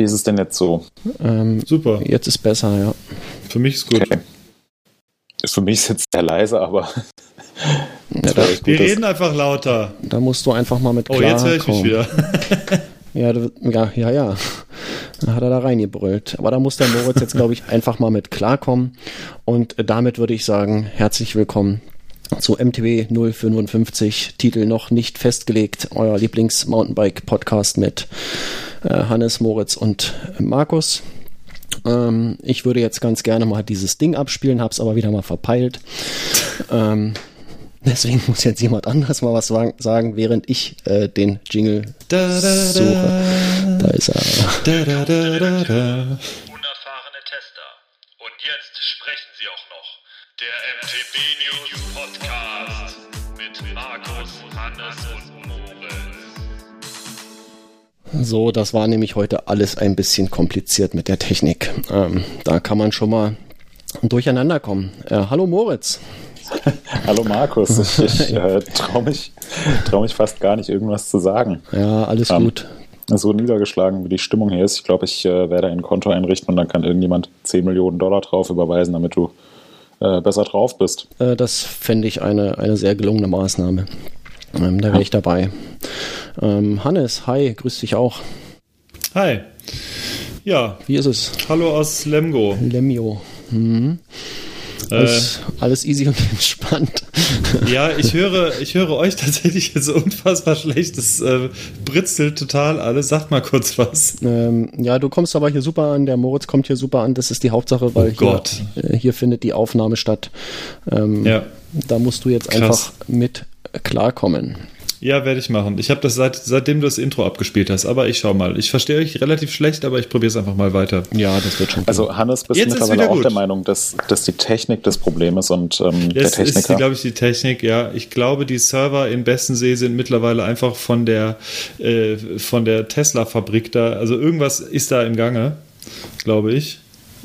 Wie ist es denn jetzt so? Ähm, Super. Jetzt ist besser, ja. Für mich ist gut. Okay. Für mich ist jetzt sehr leise, aber ja da, Wir reden einfach lauter. da musst du einfach mal mit Oh, jetzt höre ich mich wieder. Ja, ja, ja, ja. Da hat er da reingebrüllt. Aber da muss der Moritz jetzt, glaube ich, einfach mal mit klarkommen. Und damit würde ich sagen, herzlich willkommen zu MTB 055, Titel noch nicht festgelegt, euer Lieblings-Mountainbike-Podcast mit Hannes, Moritz und Markus. Ähm, ich würde jetzt ganz gerne mal dieses Ding abspielen, hab's aber wieder mal verpeilt. ähm, deswegen muss jetzt jemand anderes mal was sagen, während ich äh, den Jingle Da, da, da. suche. Da ist er. Da, da, da, da, da. Unerfahrene Tester. Und jetzt sprechen sie auch noch. Der MTB News Podcast mit Markus, Hannes und Moritz. So, das war nämlich heute alles ein bisschen kompliziert mit der Technik. Ähm, da kann man schon mal durcheinander kommen. Äh, hallo Moritz. Hallo Markus, ich, ich äh, traue mich, trau mich fast gar nicht, irgendwas zu sagen. Ja, alles Ähm, gut. So niedergeschlagen, wie die Stimmung hier ist. Ich glaube, ich äh, werde ein Konto einrichten und dann kann irgendjemand 10 Millionen Dollar drauf überweisen, damit du äh, besser drauf bist. Äh, das fände ich eine, eine sehr gelungene Maßnahme. Ähm, da wäre ich dabei. Ähm, Hannes, hi, grüß dich auch. Hi. Ja, Wie ist es? hallo aus Lemgo. Lemio. Mhm. Äh, Alles, alles easy und entspannt. ja, ich höre, ich höre euch tatsächlich jetzt unfassbar schlecht. Das äh, britzelt total alles. Sagt mal kurz was. Ähm, ja, du kommst aber hier super an, der Moritz kommt hier super an, das ist die Hauptsache, weil Oh hier, äh, hier findet die Aufnahme statt. Ähm, Ja. Da musst du jetzt Krass. einfach mit klarkommen. Ja, werde ich machen. Ich habe das seit, seitdem du das Intro abgespielt hast. Aber ich schau mal. Ich verstehe euch relativ schlecht, aber ich probiere es einfach mal weiter. Ja, das wird schon. Also Hannes, bist Jetzt du mittlerweile auch gut. der Meinung, dass, dass die Technik das Problem ist und ähm, der Das ist, Techniker. glaube ich, die Technik, ja. Ich glaube, die Server in Bessensee sind mittlerweile einfach von der, äh, von der Tesla-Fabrik da, also irgendwas ist da im Gange, glaube ich.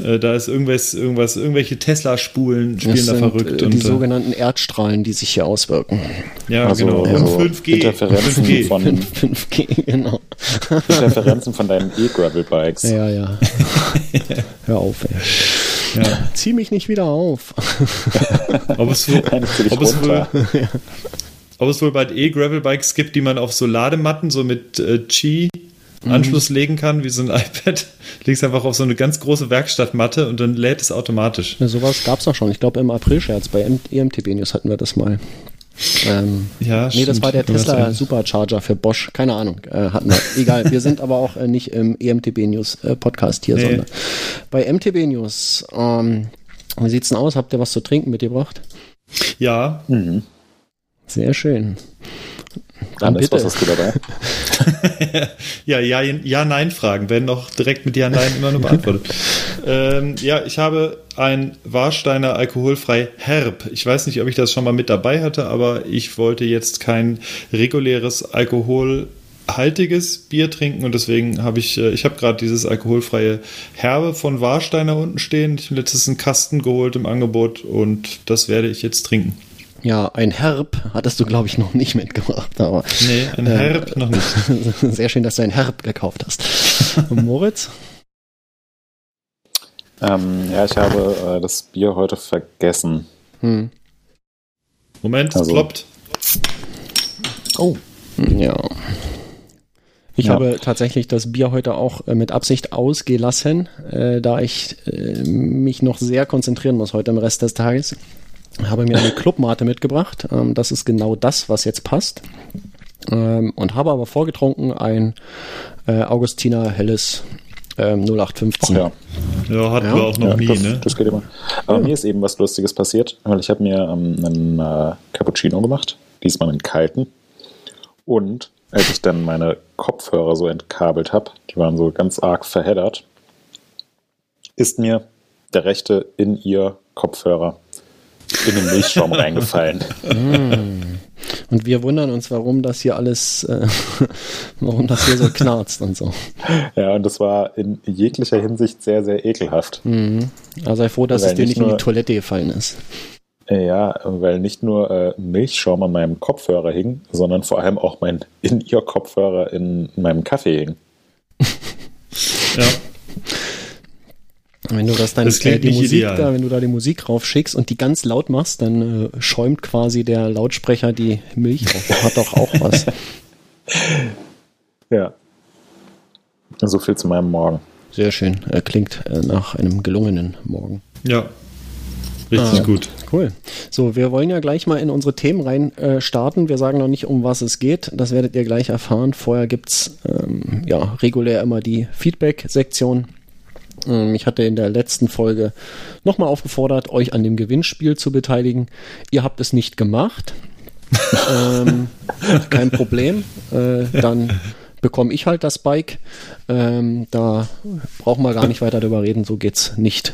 Äh, da ist irgendwas, irgendwas, irgendwelche Tesla-Spulen spielen das da sind verrückt. äh, die und, äh, sogenannten Erdstrahlen, die sich hier auswirken. ja, also, genau. also und 5G. Interferenzen, 5G. Von, 5G, genau. Interferenzen von deinen E-Gravel-Bikes. Ja, ja. Hör auf, ey. Ja. Zieh mich nicht wieder auf. Ob es wohl, ob es wohl, ob es wohl bald E-Gravel-Bikes gibt, die man auf so Ladematten, so mit äh, Qi Mhm. Anschluss legen kann, wie so ein iPad. Legst einfach auf so eine ganz große Werkstattmatte und dann lädt es automatisch. Ja, sowas gab's noch schon. Ich glaube, im April-Scherz bei EMTB News hatten wir das mal. Ähm, Ja, nee, das stimmt. war der Tesla. Supercharger für Bosch. Keine Ahnung, äh, hatten wir. Egal, wir sind aber auch äh, nicht im EMTB News äh, Podcast hier, Nee. sondern bei MTB News. Ähm, wie sieht's denn aus? Habt ihr was zu trinken mitgebracht? Ja, Mhm. Sehr schön. Dann bitte. was hast du dabei? ja, ja, ja, nein Fragen werden auch direkt mit Ja, nein immer nur beantwortet. ähm, ja, ich habe ein Warsteiner alkoholfrei Herb. Ich weiß nicht, ob ich das schon mal mit dabei hatte, aber ich wollte jetzt kein reguläres alkoholhaltiges Bier trinken und deswegen habe ich, äh, ich habe gerade dieses alkoholfreie Herbe von Warsteiner unten stehen. Ich habe letztens einen Kasten geholt im Angebot und das werde ich jetzt trinken. Ja, ein Herb hattest du, glaube ich, noch nicht mitgebracht. Aber Nee, ein Herb noch nicht. sehr schön, dass du ein Herb gekauft hast. Moritz? Ähm, ja, ich habe äh, das Bier heute vergessen. Hm. Moment, es Also- ploppt. Oh. Ja. Ich Ja. habe tatsächlich das Bier heute auch äh, mit Absicht ausgelassen, äh, da ich äh, mich noch sehr konzentrieren muss heute im Rest des Tages. Habe mir eine Clubmate mitgebracht. Ähm, das ist genau das, was jetzt passt. Ähm, und habe aber vorgetrunken ein äh, Augustiner Helles ähm, Ach 0815. ja, Ja, hatten Ja. wir auch noch ja nie, das, ne? das geht immer. Aber mir ist eben was Lustiges passiert, weil ich habe mir ähm, einen äh, Cappuccino gemacht, diesmal einen kalten. Und als ich dann meine Kopfhörer so entkabelt habe, die waren so ganz arg verheddert, ist mir der rechte in ihr Kopfhörer in den Milchschaum reingefallen. Und wir wundern uns, warum das hier alles, äh, warum das hier so knarzt und so. Ja, und das war in jeglicher Hinsicht sehr, sehr ekelhaft. Mhm. Also sei froh, dass Weil es dir nicht nicht in die nur- Toilette gefallen ist. Ja, weil nicht nur äh, Milchschaum an meinem Kopfhörer hing, sondern vor allem auch mein In-Ear-Kopfhörer in meinem Kaffee hing. Ja. Wenn du das dann Das äh, die Musik ideal. da, wenn du da die Musik raufschickst und die ganz laut machst, dann äh, schäumt quasi der Lautsprecher die Milch auf. Hat doch auch was. Ja. So viel zu meinem Morgen. Sehr schön. Äh, klingt äh, nach einem gelungenen Morgen. Ja. Richtig Ah. gut. Cool. So, wir wollen ja gleich mal in unsere Themen rein äh, starten. Wir sagen noch nicht, um was es geht. Das werdet ihr gleich erfahren. Vorher gibt's ähm, ja regulär immer die Feedback-Sektion. Ähm, ich hatte in der letzten Folge nochmal aufgefordert, euch an dem Gewinnspiel zu beteiligen. Ihr habt es nicht gemacht. ähm, kein Problem. Äh, dann bekomme ich halt das Bike. Ähm, da brauchen wir gar nicht weiter drüber reden. So geht's nicht.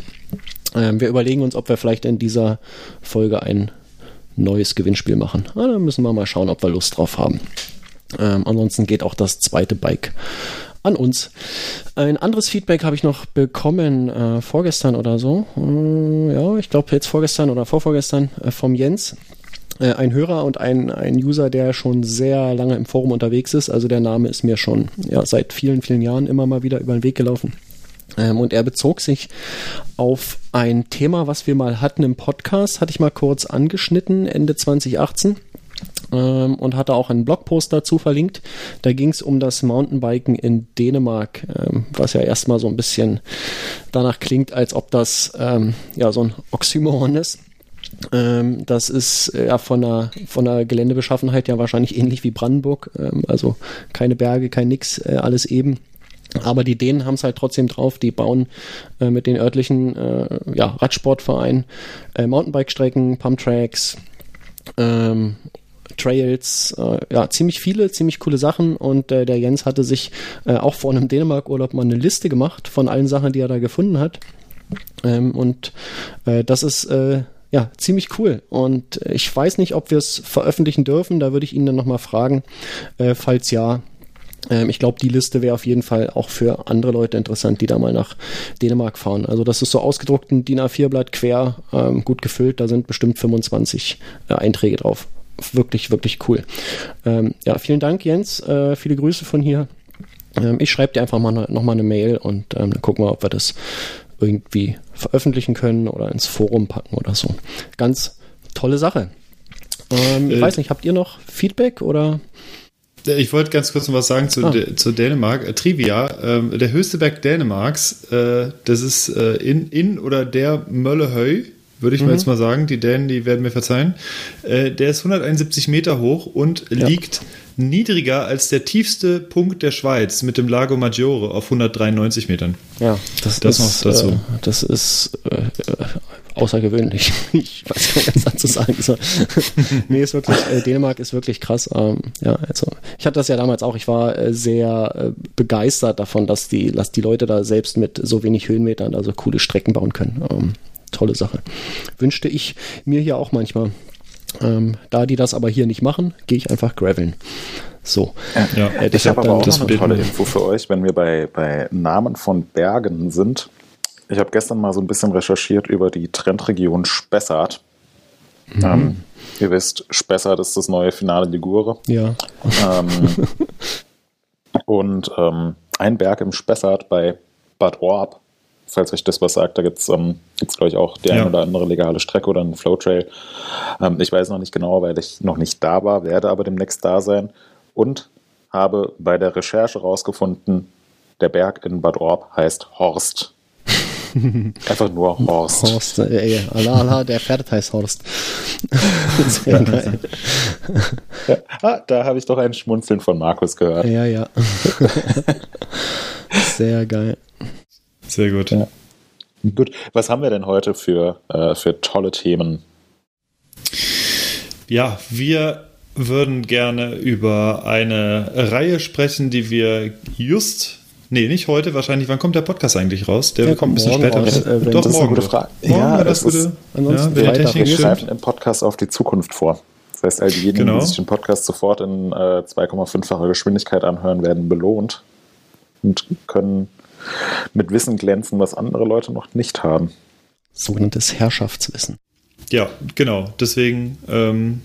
Ähm, wir überlegen uns, ob wir vielleicht in dieser Folge ein neues Gewinnspiel machen. Ah, da müssen wir mal schauen, ob wir Lust drauf haben. Ähm, ansonsten geht auch das zweite Bike an uns. Ein anderes Feedback habe ich noch bekommen äh, vorgestern oder so. Äh, ja, ich glaube jetzt vorgestern oder vorvorgestern äh, vom Jens. Äh, ein Hörer und ein, ein User, der schon sehr lange im Forum unterwegs ist. Also der Name ist mir schon ja, seit vielen, vielen Jahren immer mal wieder über den Weg gelaufen. Ähm, und er bezog sich auf ein Thema, was wir mal hatten im Podcast, hatte ich mal kurz angeschnitten, Ende 2018 ähm, und hatte auch einen Blogpost dazu verlinkt. Da ging es um das Mountainbiken in Dänemark, ähm, was ja erstmal so ein bisschen danach klingt, als ob das ähm, ja so ein Oxymoron ist. Ähm, das ist ja von der, von der Geländebeschaffenheit ja wahrscheinlich ähnlich wie Brandenburg. Ähm, also keine Berge, kein Nix, äh, alles eben. Aber die Dänen haben es halt trotzdem drauf. Die bauen äh, mit den örtlichen äh, ja, Radsportvereinen Mountainbike-Strecken, Pumptracks, ähm, Trails, äh, ja, ziemlich viele, ziemlich coole Sachen. Und äh, der Jens hatte sich äh, auch vor einem Dänemark-Urlaub mal eine Liste gemacht von allen Sachen, die er da gefunden hat. Ähm, und äh, das ist äh, ja ziemlich cool. Und ich weiß nicht, ob wir es veröffentlichen dürfen. Da würde ich ihn dann nochmal fragen. Äh, falls ja, ähm, ich glaube, die Liste wäre auf jeden Fall auch für andere Leute interessant, die da mal nach Dänemark fahren. Also das ist so ausgedruckt ein DIN A4-Blatt quer, ähm, gut gefüllt. Da sind bestimmt 25 äh, Einträge drauf. Wirklich, wirklich cool. Ähm, ja, vielen Dank, Jens. Äh, viele Grüße von hier. Ähm, ich schreibe dir einfach mal ne, nochmal eine Mail und ähm, dann gucken wir, ob wir das irgendwie veröffentlichen können oder ins Forum packen oder so. Ganz tolle Sache. Ähm, ich Äh, weiß nicht, habt ihr noch Feedback oder? Ich wollte ganz kurz noch was sagen zu, Ah. Zu Dänemark. Äh, Trivia, ähm, der höchste Berg Dänemarks, äh, das ist äh, in, in oder der Möllehöy, würde ich mal jetzt mal sagen. Die Dänen, die werden mir verzeihen. Äh, der ist 171 Meter hoch und liegt niedriger als der tiefste Punkt der Schweiz mit dem Lago Maggiore auf 193 Metern. Ja, das, Das ist, noch dazu. Äh, das ist äh, außergewöhnlich. Ich weiß gar nicht, was dazu sagen soll. nee, ist wirklich, äh, Dänemark ist wirklich krass. Ähm, ja, also ich hatte das ja damals auch. Ich war äh, sehr äh, begeistert davon, dass die, dass die Leute da selbst mit so wenig Höhenmetern also coole Strecken bauen können. Ähm, tolle Sache. Wünschte ich mir hier auch manchmal. Ähm, da die das aber hier nicht machen, gehe ich einfach graveln. So. Ja. Äh, Ich habe aber dann- auch das noch eine tolle Info für euch, wenn wir bei, bei Namen von Bergen sind. Ich habe gestern mal so ein bisschen recherchiert über die Trendregion Spessart. Ähm, ihr wisst, Spessart ist das neue Finale Ligure. Ja. Ähm, und ähm, ein Berg im Spessart bei Bad Orb, falls euch das was sagt, da gibt es, ähm, glaube ich, auch die Ja. eine oder andere legale Strecke oder einen Flowtrail. Ähm, ich weiß noch nicht genau, weil ich noch nicht da war, werde aber demnächst da sein und habe bei der Recherche rausgefunden, der Berg in Bad Orb heißt Horst. Einfach nur Horst. Horst, äh, Allah, Allah, der Pferd heißt Horst. Sehr geil. Ja. Ah, da habe ich doch ein Schmunzeln von Markus gehört. Ja, ja. Sehr geil. Sehr gut. Ja. Gut, was haben wir denn heute für, äh, für tolle Themen? Ja, wir würden gerne über eine Reihe sprechen, die wir just, nee, nicht heute, wahrscheinlich, wann kommt der Podcast eigentlich raus? Der Der kommt ein bisschen später morgen raus. äh, Doch, das ist eine morgen. gute. Frage. Morgen Ja, das das gute. ansonsten ja, Freitag. Wir schreiben im Podcast auf die Zukunft vor. Das heißt, all diejenigen, Genau. die sich den Podcast sofort in äh, 2,5-facher Geschwindigkeit anhören, werden belohnt und können mit Wissen glänzen, was andere Leute noch nicht haben. Sogenanntes Herrschaftswissen. Ja, genau. Deswegen, ähm,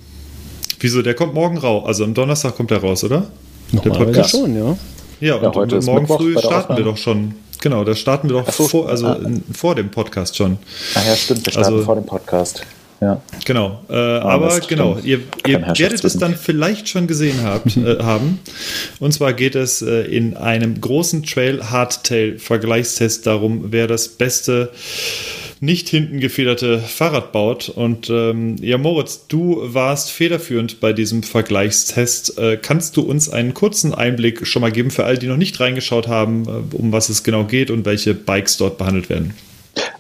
wieso, der kommt morgen raus. Also am Donnerstag kommt er raus, oder? Normalerweise Podcast? schon, ja. Ja, Ja, und morgen Mittwoch früh starten wir Aufnahme. doch schon. Genau, da starten wir doch so, vor, also ah. vor dem Podcast schon. Ah ja, stimmt, wir starten Also- vor dem Podcast. Ja. Genau, äh, aber das genau, ihr, ihr werdet es dann vielleicht schon gesehen habt, äh, haben. Und zwar geht es äh, in einem großen Trail-Hardtail-Vergleichstest darum, wer das beste nicht hinten gefederte Fahrrad baut. Und ähm, ja, Moritz, du warst federführend bei diesem Vergleichstest. Äh, kannst du uns einen kurzen Einblick schon mal geben für alle, die noch nicht reingeschaut haben, äh, um was es genau geht und welche Bikes dort behandelt werden?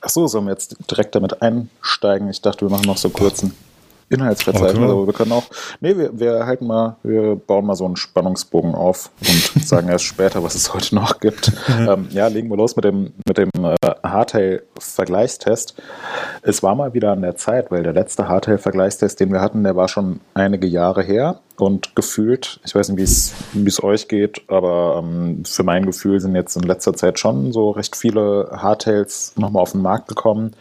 Ach so, sollen wir jetzt direkt damit einsteigen? Ich dachte, wir machen noch so kurzen Inhaltsverzeichnis, Aber wir- können auch. Nee, wir, wir halten mal, wir bauen mal so einen Spannungsbogen auf und sagen erst später, was es heute noch gibt. ähm, ja, legen wir los mit dem, mit dem äh, Hardtail-Vergleichstest. Es war mal wieder an der Zeit, weil der letzte Hardtail-Vergleichstest, den wir hatten, der war schon einige Jahre her und gefühlt, ich weiß nicht, wie es wie es euch geht, aber ähm, für mein Gefühl sind jetzt in letzter Zeit schon so recht viele Hardtails nochmal auf den Markt gekommen.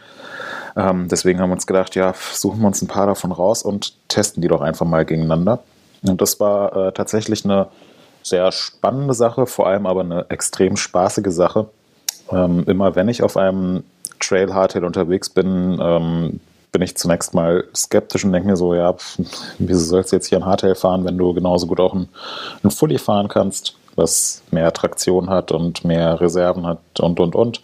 Ähm, deswegen haben wir uns gedacht, ja, suchen wir uns ein paar davon raus und testen die doch einfach mal gegeneinander. Und das war äh, tatsächlich eine sehr spannende Sache, vor allem aber eine extrem spaßige Sache. Ähm, immer wenn ich auf einem Trail Hardtail unterwegs bin, ähm, bin ich zunächst mal skeptisch und denke mir so, ja, pf, wieso sollst du jetzt hier ein Hardtail fahren, wenn du genauso gut auch ein, ein Fully fahren kannst, was mehr Traktion hat und mehr Reserven hat und, und, und.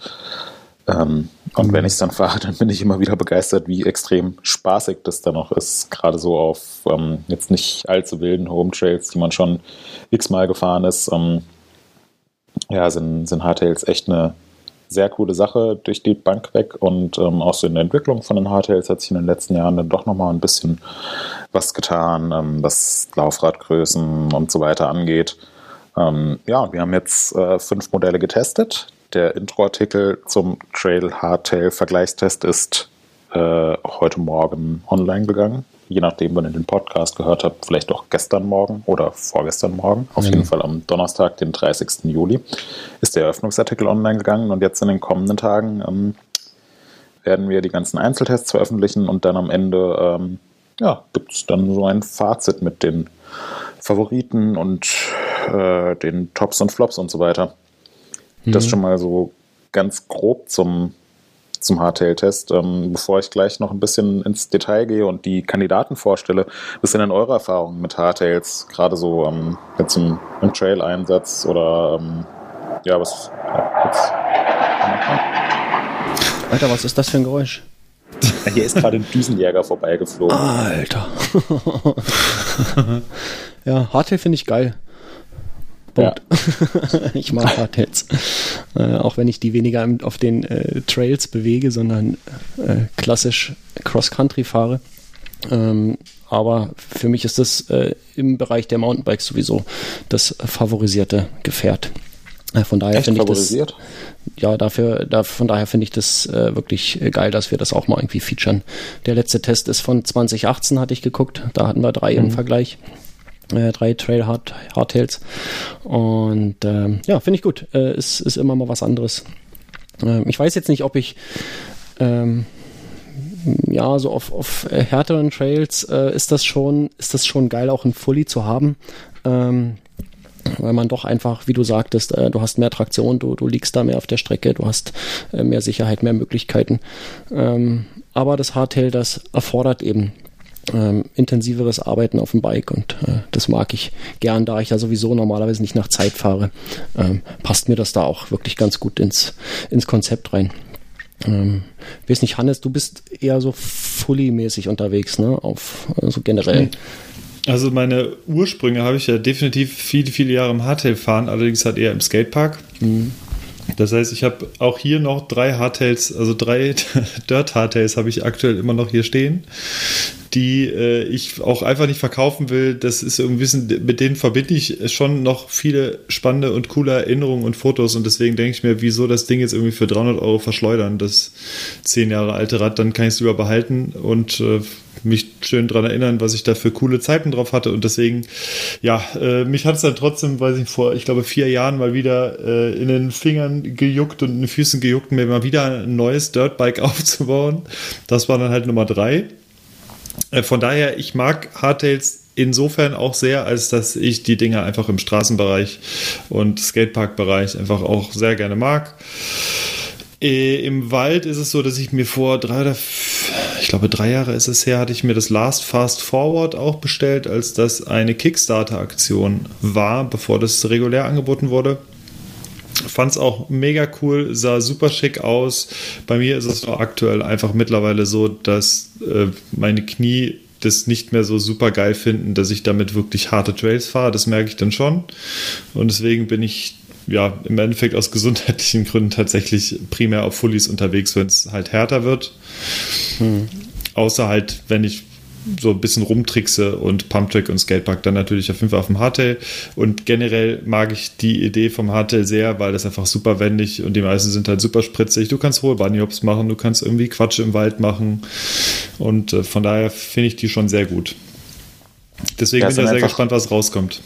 Ähm, und wenn ich es dann fahre, dann bin ich immer wieder begeistert, wie extrem spaßig das dann noch ist. Gerade so auf ähm, jetzt nicht allzu wilden Home Trails, die man schon x-mal gefahren ist. Ähm, ja, sind, sind Hardtails echt eine sehr coole Sache durch die Bank weg und ähm, auch so in der Entwicklung von den Hardtails hat sich in den letzten Jahren dann doch nochmal ein bisschen was getan, ähm, was Laufradgrößen und so weiter angeht. Ähm, ja, wir haben jetzt äh, fünf Modelle getestet. Der Intro-Artikel zum Trail Hardtail Vergleichstest ist äh, heute Morgen online gegangen. Je nachdem, wann ihr den Podcast gehört habt, vielleicht auch gestern Morgen oder vorgestern Morgen. Auf jeden Fall am Donnerstag, den 30. Juli, ist der Eröffnungsartikel online gegangen und jetzt in den kommenden Tagen ähm, werden wir die ganzen Einzeltests veröffentlichen und dann am Ende ähm, ja, gibt es dann so ein Fazit mit den Favoriten und äh, den Tops und Flops und so weiter. Das schon mal so ganz grob zum, zum Hardtail-Test. Ähm, bevor ich gleich noch ein bisschen ins Detail gehe und die Kandidaten vorstelle, was sind denn eure Erfahrungen mit Hardtails? Gerade so ähm, jetzt im, im Trail-Einsatz oder ähm, ja, was jetzt, Alter, was ist das für ein Geräusch? hier ist gerade ein Düsenjäger vorbeigeflogen. Alter. ja, Hardtail finde ich geil. Punkt. ich mag Hardtails. Äh, auch wenn ich die weniger auf den äh, Trails bewege, sondern äh, klassisch Cross-Country fahre. Ähm, aber für mich ist das äh, im Bereich der Mountainbikes sowieso das favorisierte Gefährt. Äh, von daher finde ich das favorisiert? ja, dafür, da, von daher finde ich das äh, wirklich äh, geil, dass wir das auch mal irgendwie featuren. Der letzte Test ist von 2018, hatte ich geguckt. Da hatten wir drei im Vergleich. Äh, drei Trail Hard, Hardtails. Und ähm, ja, finde ich gut. Äh, ist, ist immer mal was anderes. Ähm, ich weiß jetzt nicht, ob ich ähm, ja, so auf, auf härteren Trails äh, ist das schon, ist das schon geil, auch ein Fully zu haben. Ähm, weil man doch einfach, wie du sagtest, äh, du hast mehr Traktion, du, du liegst da mehr auf der Strecke, du hast äh, mehr Sicherheit, mehr Möglichkeiten. Ähm, aber das Hardtail, das erfordert eben ähm, intensiveres Arbeiten auf dem Bike und äh, das mag ich gern, da ich ja sowieso normalerweise nicht nach Zeit fahre, ähm, passt mir das da auch wirklich ganz gut ins, ins Konzept rein. Ähm, ich weiß nicht, Hannes, du bist eher so fully-mäßig unterwegs, ne? Auf also generell. Also meine Ursprünge habe ich ja definitiv viele, viele Jahre im Hardtail fahren, allerdings halt eher im Skatepark. Das heißt, ich habe auch hier noch drei Hardtails, also drei Dirt Hardtails habe ich aktuell immer noch hier stehen, die äh, ich auch einfach nicht verkaufen will. Das ist irgendwie, mit denen verbinde ich schon noch viele spannende und coole Erinnerungen und Fotos und deswegen denke ich mir, wieso das Ding jetzt irgendwie für 300 Euro verschleudern, das zehn Jahre alte Rad, dann kann ich es lieber behalten und äh, mich schön daran erinnern, was ich da für coole Zeiten drauf hatte. Und deswegen, ja, äh, mich hat es dann trotzdem, weiß ich, vor, ich glaube, vier Jahren mal wieder äh, in den Fingern gejuckt und in den Füßen gejuckt, mir mal wieder ein neues Dirtbike aufzubauen. Das war dann halt Nummer drei. Äh, Von daher, ich mag Hardtails insofern auch sehr, als dass ich die Dinger einfach im Straßenbereich und Skateparkbereich einfach auch sehr gerne mag. Äh, Im Wald ist es so, dass ich mir vor drei oder ich glaube drei Jahre ist es her, hatte ich mir das Last Fast Forward auch bestellt, als das eine Kickstarter-Aktion war, bevor das regulär angeboten wurde. Fand es auch mega cool, sah super schick aus. Bei mir ist es aktuell einfach mittlerweile so, dass äh, meine Knie das nicht mehr so super geil finden, dass ich damit wirklich harte Trails fahre. Das merke ich dann schon. Und deswegen bin ich ja im Endeffekt aus gesundheitlichen Gründen tatsächlich primär auf Fullies unterwegs, wenn es halt härter wird. Hm. Außer halt, wenn ich so ein bisschen rumtrickse und Pumptrack und Skatepark dann natürlich auf jeden Fall auf dem Hardtail. Und generell mag ich die Idee vom Hardtail sehr, weil das einfach super wendig und die meisten sind halt super spritzig. Du kannst hohe Bunnyhops machen, du kannst irgendwie Quatsch im Wald machen und äh, von daher finde ich die schon sehr gut. Deswegen ja, bin ich sehr gespannt, was rauskommt.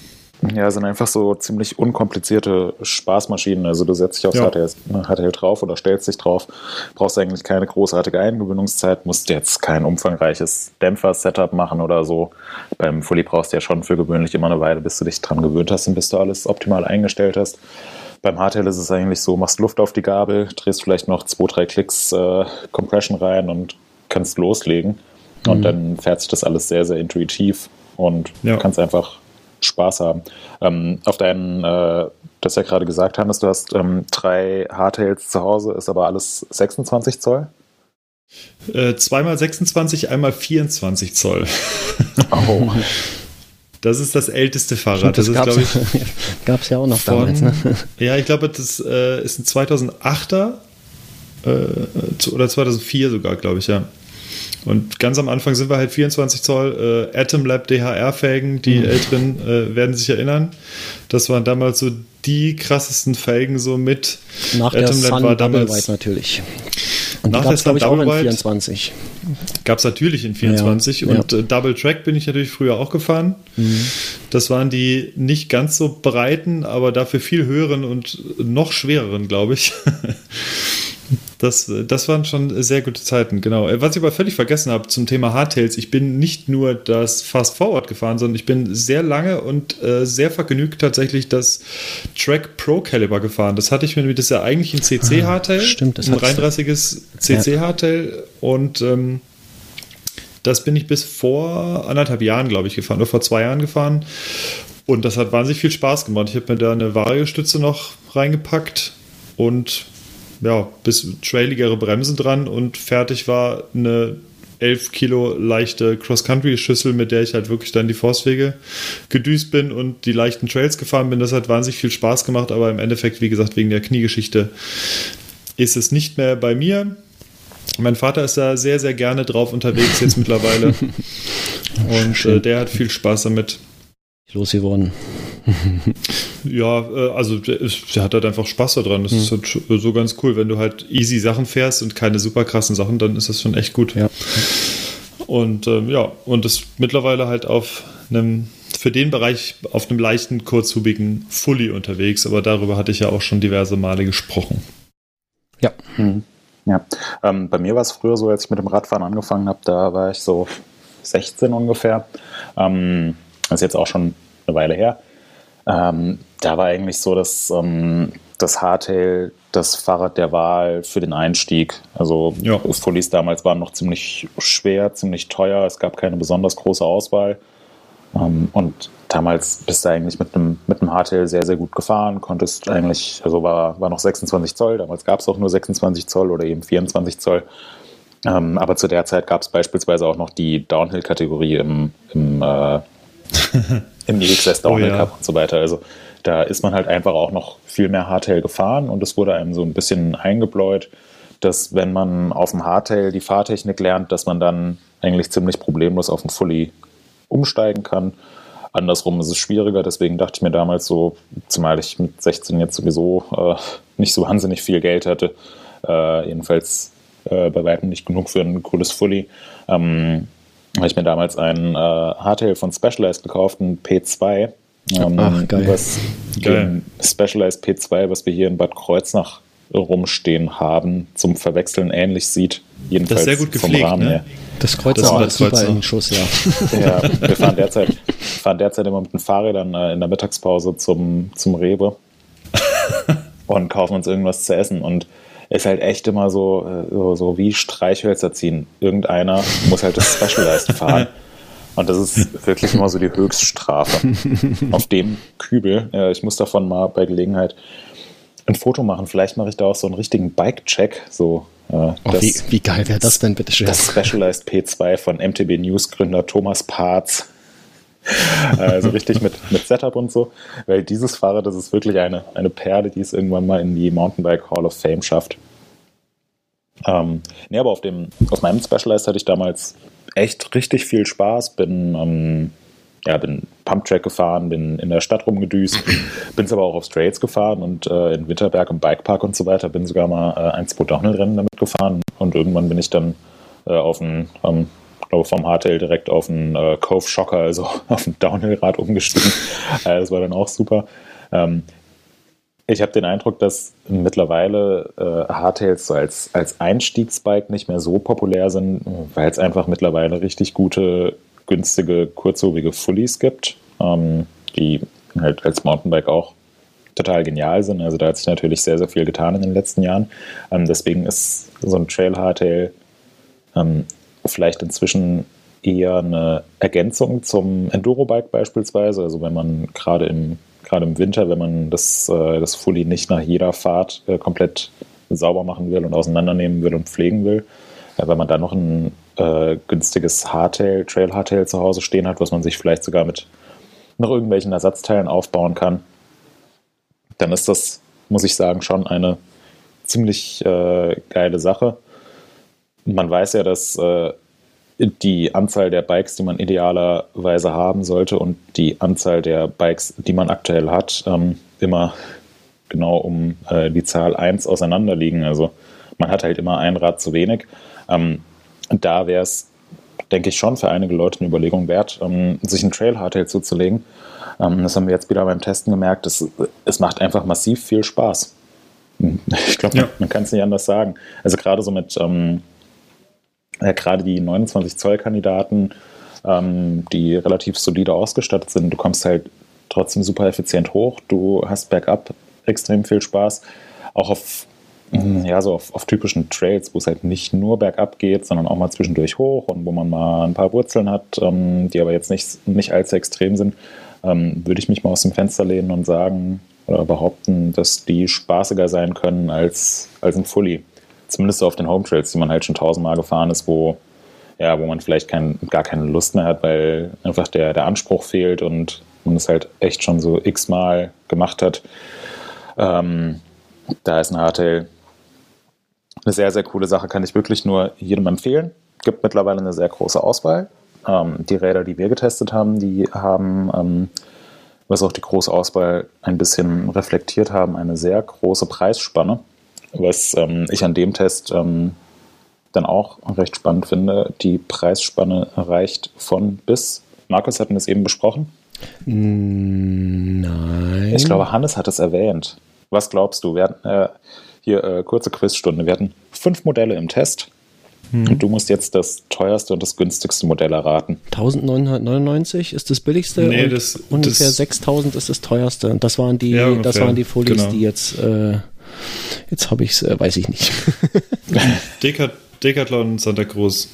Ja, sind einfach so ziemlich unkomplizierte Spaßmaschinen. Also du setzt dich aufs ja. HTL, HTL drauf oder stellst dich drauf, brauchst eigentlich keine großartige Eingewöhnungszeit, musst jetzt kein umfangreiches Dämpfer-Setup machen oder so. Beim Fully brauchst du ja schon für gewöhnlich immer eine Weile, bis du dich dran gewöhnt hast und bis du alles optimal eingestellt hast. Beim Hardtail ist es eigentlich so, machst Luft auf die Gabel, drehst vielleicht noch zwei, drei Klicks äh, Compression rein und kannst loslegen. Mhm. Und dann fährt sich das alles sehr, sehr intuitiv und ja. kannst einfach Spaß haben. Ähm, auf deinen, äh, das ja gerade gesagt, Hannes, du hast ähm, drei Hardtails zu Hause, ist aber alles 26 Zoll? Äh, zweimal 26, einmal 24 Zoll. Oh. Das ist das älteste Fahrrad. das, das gab es ja auch noch von, damals. Ne? Ja, ich glaube, das äh, ist ein 2008er äh, oder 2004 sogar, glaube ich, ja. Und ganz am Anfang sind wir halt 24 Zoll äh, Atom Lab DHR-Felgen. Die mhm. Älteren äh, werden sich erinnern. Das waren damals so die krassesten Felgen so mit. Nach Atom der Lab Sun war damals White natürlich. Und nach der Sun Double White 24. Gab es natürlich in 24 ja, und ja. Äh, Double Track bin ich natürlich früher auch gefahren. Mhm. Das waren die nicht ganz so breiten, aber dafür viel höheren und noch schwereren, glaube ich. Das, das waren schon sehr gute Zeiten, genau. Was ich aber völlig vergessen habe zum Thema Hardtails, ich bin nicht nur das Fast Forward gefahren, sondern ich bin sehr lange und äh, sehr vergnügt tatsächlich das Track Pro Caliber gefahren. Das hatte ich mir, das ist ja eigentlich ein CC ah, Hardtail. Stimmt, das ein 33es CC Hardtail und ähm, das bin ich bis vor anderthalb Jahren, glaube ich, gefahren, oder vor zwei Jahren gefahren. Und das hat wahnsinnig viel Spaß gemacht. Ich habe mir da eine Variostütze noch reingepackt und ja, bis trailigere Bremsen dran und fertig war eine 11 Kilo leichte Cross-Country-Schüssel, mit der ich halt wirklich dann die Forstwege gedüst bin und die leichten Trails gefahren bin. Das hat wahnsinnig viel Spaß gemacht, aber im Endeffekt, wie gesagt, wegen der Kniegeschichte ist es nicht mehr bei mir. Mein Vater ist da sehr, sehr gerne drauf unterwegs jetzt mittlerweile. Und äh, der hat viel Spaß damit. Losgeworden. ja, äh, also der, der, hat halt einfach Spaß daran. Das mhm. ist halt so ganz cool. Wenn du halt easy Sachen fährst und keine super krassen Sachen, dann ist das schon echt gut. Ja. Und ähm, ja, und ist mittlerweile halt auf einem, für den Bereich auf einem leichten, kurzhubigen Fully unterwegs. Aber darüber hatte ich ja auch schon diverse Male gesprochen. Ja. Mhm. Ja, ähm, bei mir war es früher so, als ich mit dem Radfahren angefangen habe, da war ich so 16 ungefähr. Ähm, das ist jetzt auch schon eine Weile her. Ähm, da war eigentlich so, dass ähm, das Hardtail das Fahrrad der Wahl für den Einstieg. Also ja. Fullies damals waren noch ziemlich schwer, ziemlich teuer. Es gab keine besonders große Auswahl. Ähm, und damals bist du eigentlich mit einem, mit einem Hardtail sehr, sehr gut gefahren. Konntest eigentlich, also war, war noch 26 Zoll. Damals gab es auch nur 26 Zoll oder eben 24 Zoll. Ähm, aber zu der Zeit gab es beispielsweise auch noch die Downhill-Kategorie im, im äh, im EXS Downhill oh, ja. Cup und so weiter. Also da ist man halt einfach auch noch viel mehr Hardtail gefahren und es wurde einem so ein bisschen eingebläut, dass wenn man auf dem Hardtail die Fahrtechnik lernt, dass man dann eigentlich ziemlich problemlos auf den Fully umsteigen kann. Andersrum ist es schwieriger, deswegen dachte ich mir damals so, zumal ich mit 16 jetzt sowieso äh, nicht so wahnsinnig viel Geld hatte, äh, jedenfalls äh, bei weitem nicht genug für ein cooles Fully, ähm, habe ich mir damals ein äh, Hardtail von Specialized gekauft, ein Ähm, Ach, geil. Was, geil. Specialized P2, was wir hier in Bad Kreuznach rumstehen haben, zum Verwechseln ähnlich sieht. Jedenfalls sehr gut vom gepflegt, Rahmen ne? her. Das Kreuz Das ist war das super in Schuss, ja. Ja, wir fahren derzeit, fahren derzeit immer mit den Fahrrädern äh, in der Mittagspause zum, zum Rewe und kaufen uns irgendwas zu essen. Und ist halt echt immer so, äh, so, so wie Streichhölzer ziehen. Irgendeiner muss halt das Specialized fahren. Und das ist wirklich immer so die Höchststrafe. Auf dem Kübel, äh, ich muss davon mal bei Gelegenheit ein Foto machen. Vielleicht mache ich da auch so einen richtigen Bike-Check. So, äh, Oh, das- wie, wie geil wäre das denn, bitte schön? das Specialized P2 von MTB News Gründer Thomas Parz. Also richtig mit, mit Setup und so. Weil dieses Fahrrad, das ist wirklich eine, eine Perle, die es irgendwann mal in die Mountainbike Hall of Fame schafft. Ähm, nee, aber auf dem, auf meinem Specialized hatte ich damals echt richtig viel Spaß. Bin, ähm, ja, bin Pumptrack gefahren, bin in der Stadt rumgedüst, bin aber auch auf Straits gefahren und äh, in Winterberg im Bikepark und so weiter. Bin sogar mal äh, ein, zwei Downhill-Rennen damit gefahren und irgendwann bin ich dann äh, auf ein, ähm, glaube vom Hardtail direkt auf einen äh, Cove Shocker, also auf ein Downhill-Rad umgestiegen. äh, das war dann auch super. Ähm, ich habe den Eindruck, dass mittlerweile äh, Hardtails so als, als Einstiegsbike nicht mehr so populär sind, weil es einfach mittlerweile richtig gute, günstige, kurzhobige Fullies gibt, ähm, die halt als Mountainbike auch total genial sind. Also da hat sich natürlich sehr, sehr viel getan in den letzten Jahren. Ähm, deswegen ist so ein Trail Hardtail ähm, vielleicht inzwischen eher eine Ergänzung zum Enduro-Bike beispielsweise. Also wenn man gerade im, gerade im Winter, wenn man das, äh, das Fully nicht nach jeder Fahrt äh, komplett sauber machen will und auseinandernehmen will und pflegen will, äh, wenn man da noch ein äh, günstiges Hardtail, Trail Hardtail zu Hause stehen hat, was man sich vielleicht sogar mit noch irgendwelchen Ersatzteilen aufbauen kann, dann ist das, muss ich sagen, schon eine ziemlich äh, geile Sache. Man weiß ja, dass äh, die Anzahl der Bikes, die man idealerweise haben sollte und die Anzahl der Bikes, die man aktuell hat, ähm, immer genau um äh, die Zahl 1 auseinanderliegen. Also man hat halt immer ein Rad zu wenig. Ähm, da wäre es, denke ich, schon für einige Leute eine Überlegung wert, ähm, sich ein Trail Hardtail zuzulegen. Ähm, das haben wir jetzt wieder beim Testen gemerkt. Es, es macht einfach massiv viel Spaß. Ich glaube, Ja. man, man kann es nicht anders sagen. Also gerade so mit ja, gerade die 29 Zoll Kandidaten, ähm, die relativ solide ausgestattet sind, du kommst halt trotzdem super effizient hoch, du hast bergab extrem viel Spaß, auch auf ja, so auf, auf typischen Trails, wo es halt nicht nur bergab geht, sondern auch mal zwischendurch hoch und wo man mal ein paar Wurzeln hat, ähm, die aber jetzt nicht, nicht allzu extrem sind, ähm, würde ich mich mal aus dem Fenster lehnen und sagen oder behaupten, dass die spaßiger sein können als, als ein Fully. Zumindest auf den Home Trails, die man halt schon tausendmal gefahren ist, wo, ja, wo man vielleicht kein, gar keine Lust mehr hat, weil einfach der, der Anspruch fehlt und man es halt echt schon so x-mal gemacht hat. Ähm, da ist ein Hardtail eine sehr, sehr coole Sache, kann ich wirklich nur jedem empfehlen. Gibt mittlerweile eine sehr große Auswahl. Ähm, die Räder, die wir getestet haben, die haben, ähm, was auch die große Auswahl ein bisschen reflektiert haben, eine sehr große Preisspanne. Was ähm, ich an dem Test ähm, dann auch recht spannend finde. Die Preisspanne reicht von bis. Markus hatten es eben besprochen. Nein. Ich glaube, Hannes hat es erwähnt. Was glaubst du? Wir hatten äh, hier äh, kurze Quizstunde. Wir hatten fünf Modelle im Test. Und du musst jetzt das teuerste und das günstigste Modell erraten. 1999 ist das billigste Nee, und das- ungefähr das- 6000 ist das teuerste. Und das waren die, Ja, das waren die Folies, genau. die jetzt, äh, jetzt habe ich es, äh, weiß ich nicht. Decat Decathlon Santa Cruz.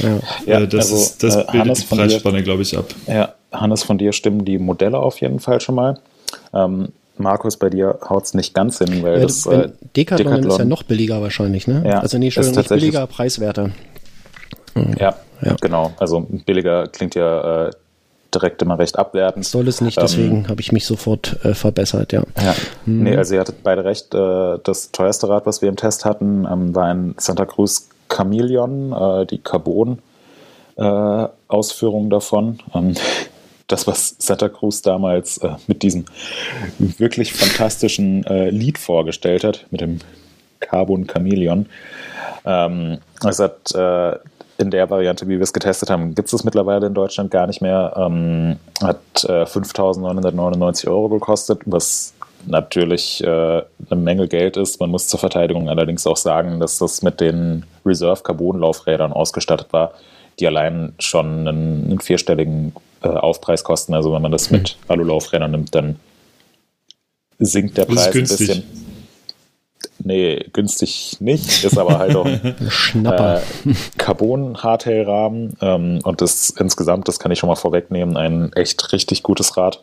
ja. Ja, äh, das, also, ist, das äh, bildet Hannes die Preisspanne, glaube ich, ab. Ja, Hannes, von dir stimmen die Modelle auf jeden Fall schon mal. Ähm, Markus, bei dir haut es nicht ganz hin, weil Ja, das äh, Decathlon, ist ja noch billiger wahrscheinlich, ne? Ja, also nee, Entschuldigung, nicht billiger, preiswerter. Ja, Ja. genau. Also billiger klingt ja äh, direkt immer recht abwertend. Soll es nicht, Ähm, deswegen habe ich mich sofort äh, verbessert, ja. Ja, nee, also ihr hattet beide recht. Äh, das teuerste Rad, was wir im Test hatten, ähm, war ein Santa Cruz Chameleon, äh, die Carbon-Ausführung davon. Ähm, das, was Santa Cruz damals äh, mit diesem wirklich fantastischen äh, Lied vorgestellt hat, mit dem Carbon Chameleon. Ähm, es hat äh, in der Variante, wie wir es getestet haben, gibt es es mittlerweile in Deutschland gar nicht mehr. Ähm, hat äh, 5.999 Euro gekostet, was natürlich äh, eine Menge Geld ist. Man muss zur Verteidigung allerdings auch sagen, dass das mit den Reserve Carbon Laufrädern ausgestattet war, die allein schon einen, einen vierstelligen äh, Aufpreis kosten. Also wenn man das mit Alu-Laufrädern nimmt, dann sinkt der Preis ein bisschen. Nee, günstig nicht, ist aber halt auch Schnapper. äh, Carbon-Hardtail-Rahmen ähm, und das insgesamt, das kann ich schon mal vorwegnehmen, ein echt richtig gutes Rad.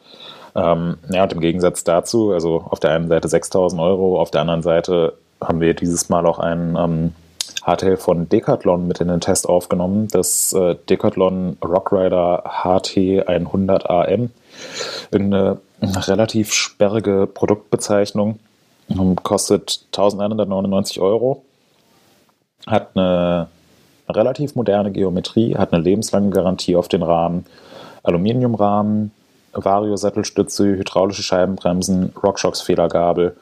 Ähm, ja, und im Gegensatz dazu, also auf der einen Seite 6000 Euro, auf der anderen Seite haben wir dieses Mal auch ein ähm, Hardtail von Decathlon mit in den Test aufgenommen, das äh, Decathlon Rockrider HT 100 AM. Eine relativ sperrige Produktbezeichnung, kostet 1199 Euro. Hat eine relativ moderne Geometrie, hat eine lebenslange Garantie auf den Rahmen, Aluminiumrahmen, Vario-Sattelstütze, hydraulische Scheibenbremsen, RockShox Federgabel,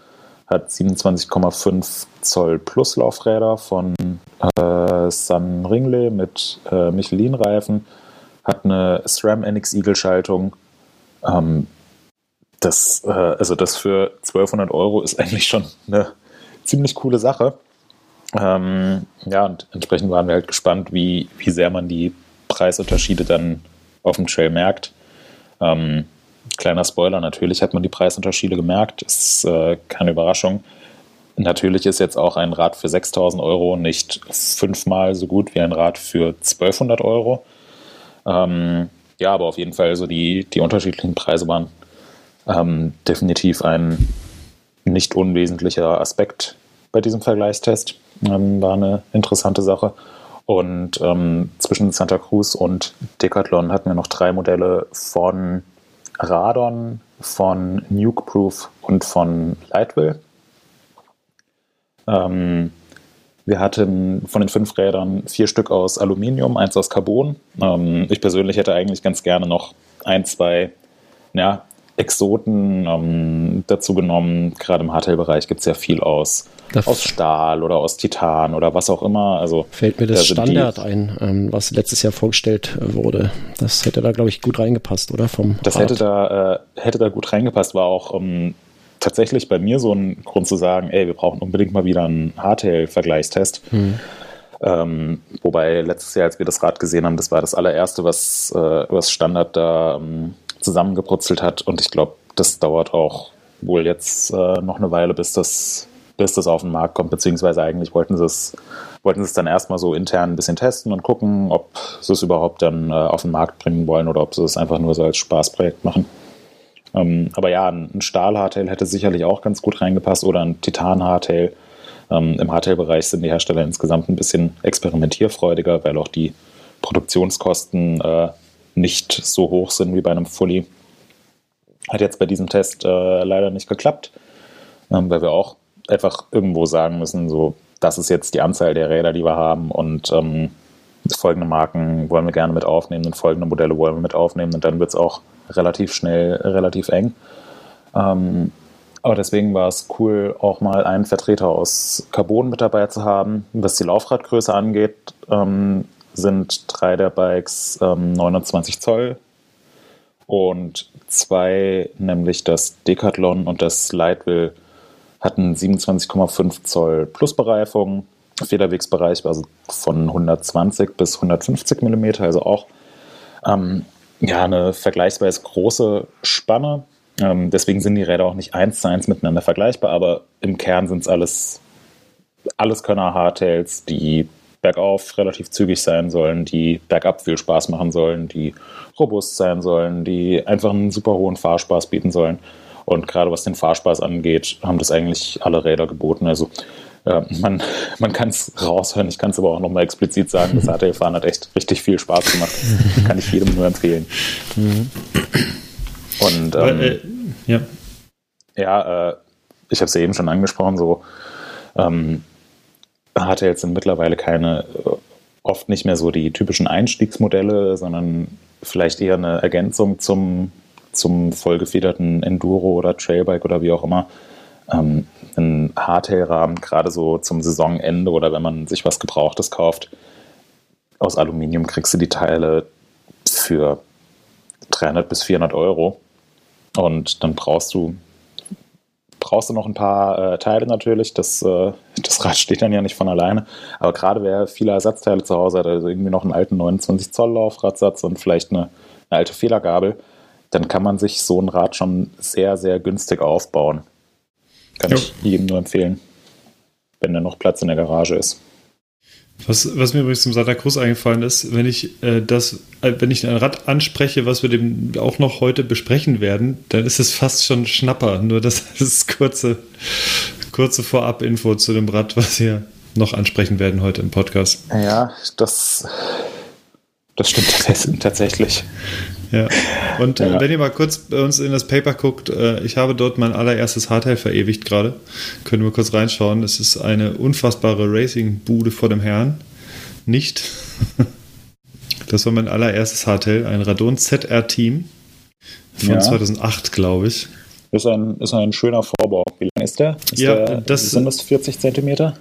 hat 27,5 Zoll Pluslaufräder von äh, San Ringle mit äh, Michelin-Reifen, hat eine SRAM NX Eagle Schaltung. Ähm, das, äh, also das für 1200 Euro ist eigentlich schon eine ziemlich coole Sache. Ähm, ja, und entsprechend waren wir halt gespannt, wie, wie sehr man die Preisunterschiede dann auf dem Trail merkt. Ähm, kleiner Spoiler, natürlich hat man die Preisunterschiede gemerkt, ist äh, keine Überraschung. Natürlich ist jetzt auch ein Rad für 6000 Euro nicht fünfmal so gut wie ein Rad für 1200 Euro. Ähm, ja, aber auf jeden Fall, so die, die unterschiedlichen Preise waren ähm, definitiv ein nicht unwesentlicher Aspekt bei diesem Vergleichstest. Ähm, war eine interessante Sache. Und ähm, zwischen Santa Cruz und Decathlon hatten wir noch drei Modelle von Radon, von Nukeproof und von Lightwill. Ähm, wir hatten von den fünf Rädern vier Stück aus Aluminium, eins aus Carbon. Ähm, ich persönlich hätte eigentlich ganz gerne noch ein, zwei ja, Exoten ähm, dazu genommen. Gerade im Hardtail-Bereich gibt es ja viel aus, Das- aus Stahl oder aus Titan oder was auch immer. Also Fällt mir da das sind Standard die, ein, ähm, was letztes Jahr vorgestellt äh, wurde. Das hätte da, glaube ich, gut reingepasst, oder? Vom Das Rad. hätte da, äh, hätte da gut reingepasst, war auch ähm, tatsächlich bei mir so ein Grund zu sagen, ey, wir brauchen unbedingt mal wieder einen Hardtail-Vergleichstest. Ähm, wobei letztes Jahr, als wir das Rad gesehen haben, das war das allererste, was, äh, was Standard da ähm, zusammengebrutzelt hat. Und ich glaube, das dauert auch wohl jetzt äh, noch eine Weile, bis das, bis das auf den Markt kommt. Beziehungsweise eigentlich wollten sie es, wollten sie es dann erstmal so intern ein bisschen testen und gucken, ob sie es überhaupt dann äh, auf den Markt bringen wollen oder ob sie es einfach nur so als Spaßprojekt machen. Ähm, aber ja, ein ein Stahl-Hardtail hätte sicherlich auch ganz gut reingepasst oder ein Titan-Hardtail. Ähm, Im Hardtail-Bereich sind die Hersteller insgesamt ein bisschen experimentierfreudiger, weil auch die Produktionskosten äh, nicht so hoch sind wie bei einem Fully. Hat jetzt bei diesem Test äh, leider nicht geklappt, ähm, weil wir auch einfach irgendwo sagen müssen, so, das ist jetzt die Anzahl der Räder, die wir haben und ähm, folgende Marken wollen wir gerne mit aufnehmen und folgende Modelle wollen wir mit aufnehmen und dann wird es auch relativ schnell, relativ eng. Ähm, aber deswegen war es cool, auch mal einen Vertreter aus Carbon mit dabei zu haben. Was die Laufradgröße angeht, ähm, sind drei der Bikes ähm, 29 Zoll und zwei, nämlich das Decathlon und das Lightwill, hatten 27,5 Zoll Plusbereifung. Federwegsbereich war also von 120 bis 150 Millimeter, also auch ähm, ja, eine vergleichsweise große Spanne. Ähm, deswegen sind die Räder auch nicht eins zu eins miteinander vergleichbar, aber im Kern sind es alles, alles Könner Hardtails, die bergauf relativ zügig sein sollen, die bergab viel Spaß machen sollen, die robust sein sollen, die einfach einen super hohen Fahrspaß bieten sollen. Und gerade was den Fahrspaß angeht, haben das eigentlich alle Räder geboten. Also äh, man, man kann es raushören, ich kann es aber auch nochmal explizit sagen, das Hardtail-Fahren hat echt richtig viel Spaß gemacht. kann ich jedem nur empfehlen. Und Aber, ähm, äh, ja. ja, äh, ich habe es ja eben schon angesprochen, so ähm, Hardtails sind mittlerweile keine, äh, oft nicht mehr so die typischen Einstiegsmodelle, sondern vielleicht eher eine Ergänzung zum, zum vollgefederten Enduro oder Trailbike oder wie auch immer. Ähm, ein Hardtail-Rahmen, gerade so zum Saisonende oder wenn man sich was Gebrauchtes kauft, aus Aluminium kriegst du die Teile für 300 bis 400 Euro und dann brauchst du brauchst du noch ein paar äh, Teile natürlich. Das, äh, das Rad steht dann ja nicht von alleine. Aber gerade wer viele Ersatzteile zu Hause hat, also irgendwie noch einen alten 29 Zoll Laufradsatz und vielleicht eine, eine alte Federgabel, dann kann man sich so ein Rad schon sehr, sehr günstig aufbauen. Kann Jo. ich jedem nur empfehlen, wenn da noch Platz in der Garage ist. Was, was mir übrigens zum Santa Cruz eingefallen ist, wenn ich äh, das, äh, wenn ich ein Rad anspreche, was wir dem auch noch heute besprechen werden, dann ist es fast schon Schnapper. Nur das ist kurze, kurze Vorab-Info zu dem Rad, was wir noch ansprechen werden heute im Podcast. Ja, das, das stimmt tats- tatsächlich. Ja. Und äh, Ja. wenn ihr mal kurz bei uns in das Paper guckt, äh, ich habe dort mein allererstes Hardtail verewigt gerade. Können wir kurz reinschauen. Es ist eine unfassbare Racing-Bude vor dem Herrn. Nicht. Das war mein allererstes Hardtail, ein Radon ZR Team von Ja. 2008, glaube ich. Ist ein, ist ein schöner Vorbau. Wie lang ist der? Ist Ja, der, das- sind das 40 Zentimeter?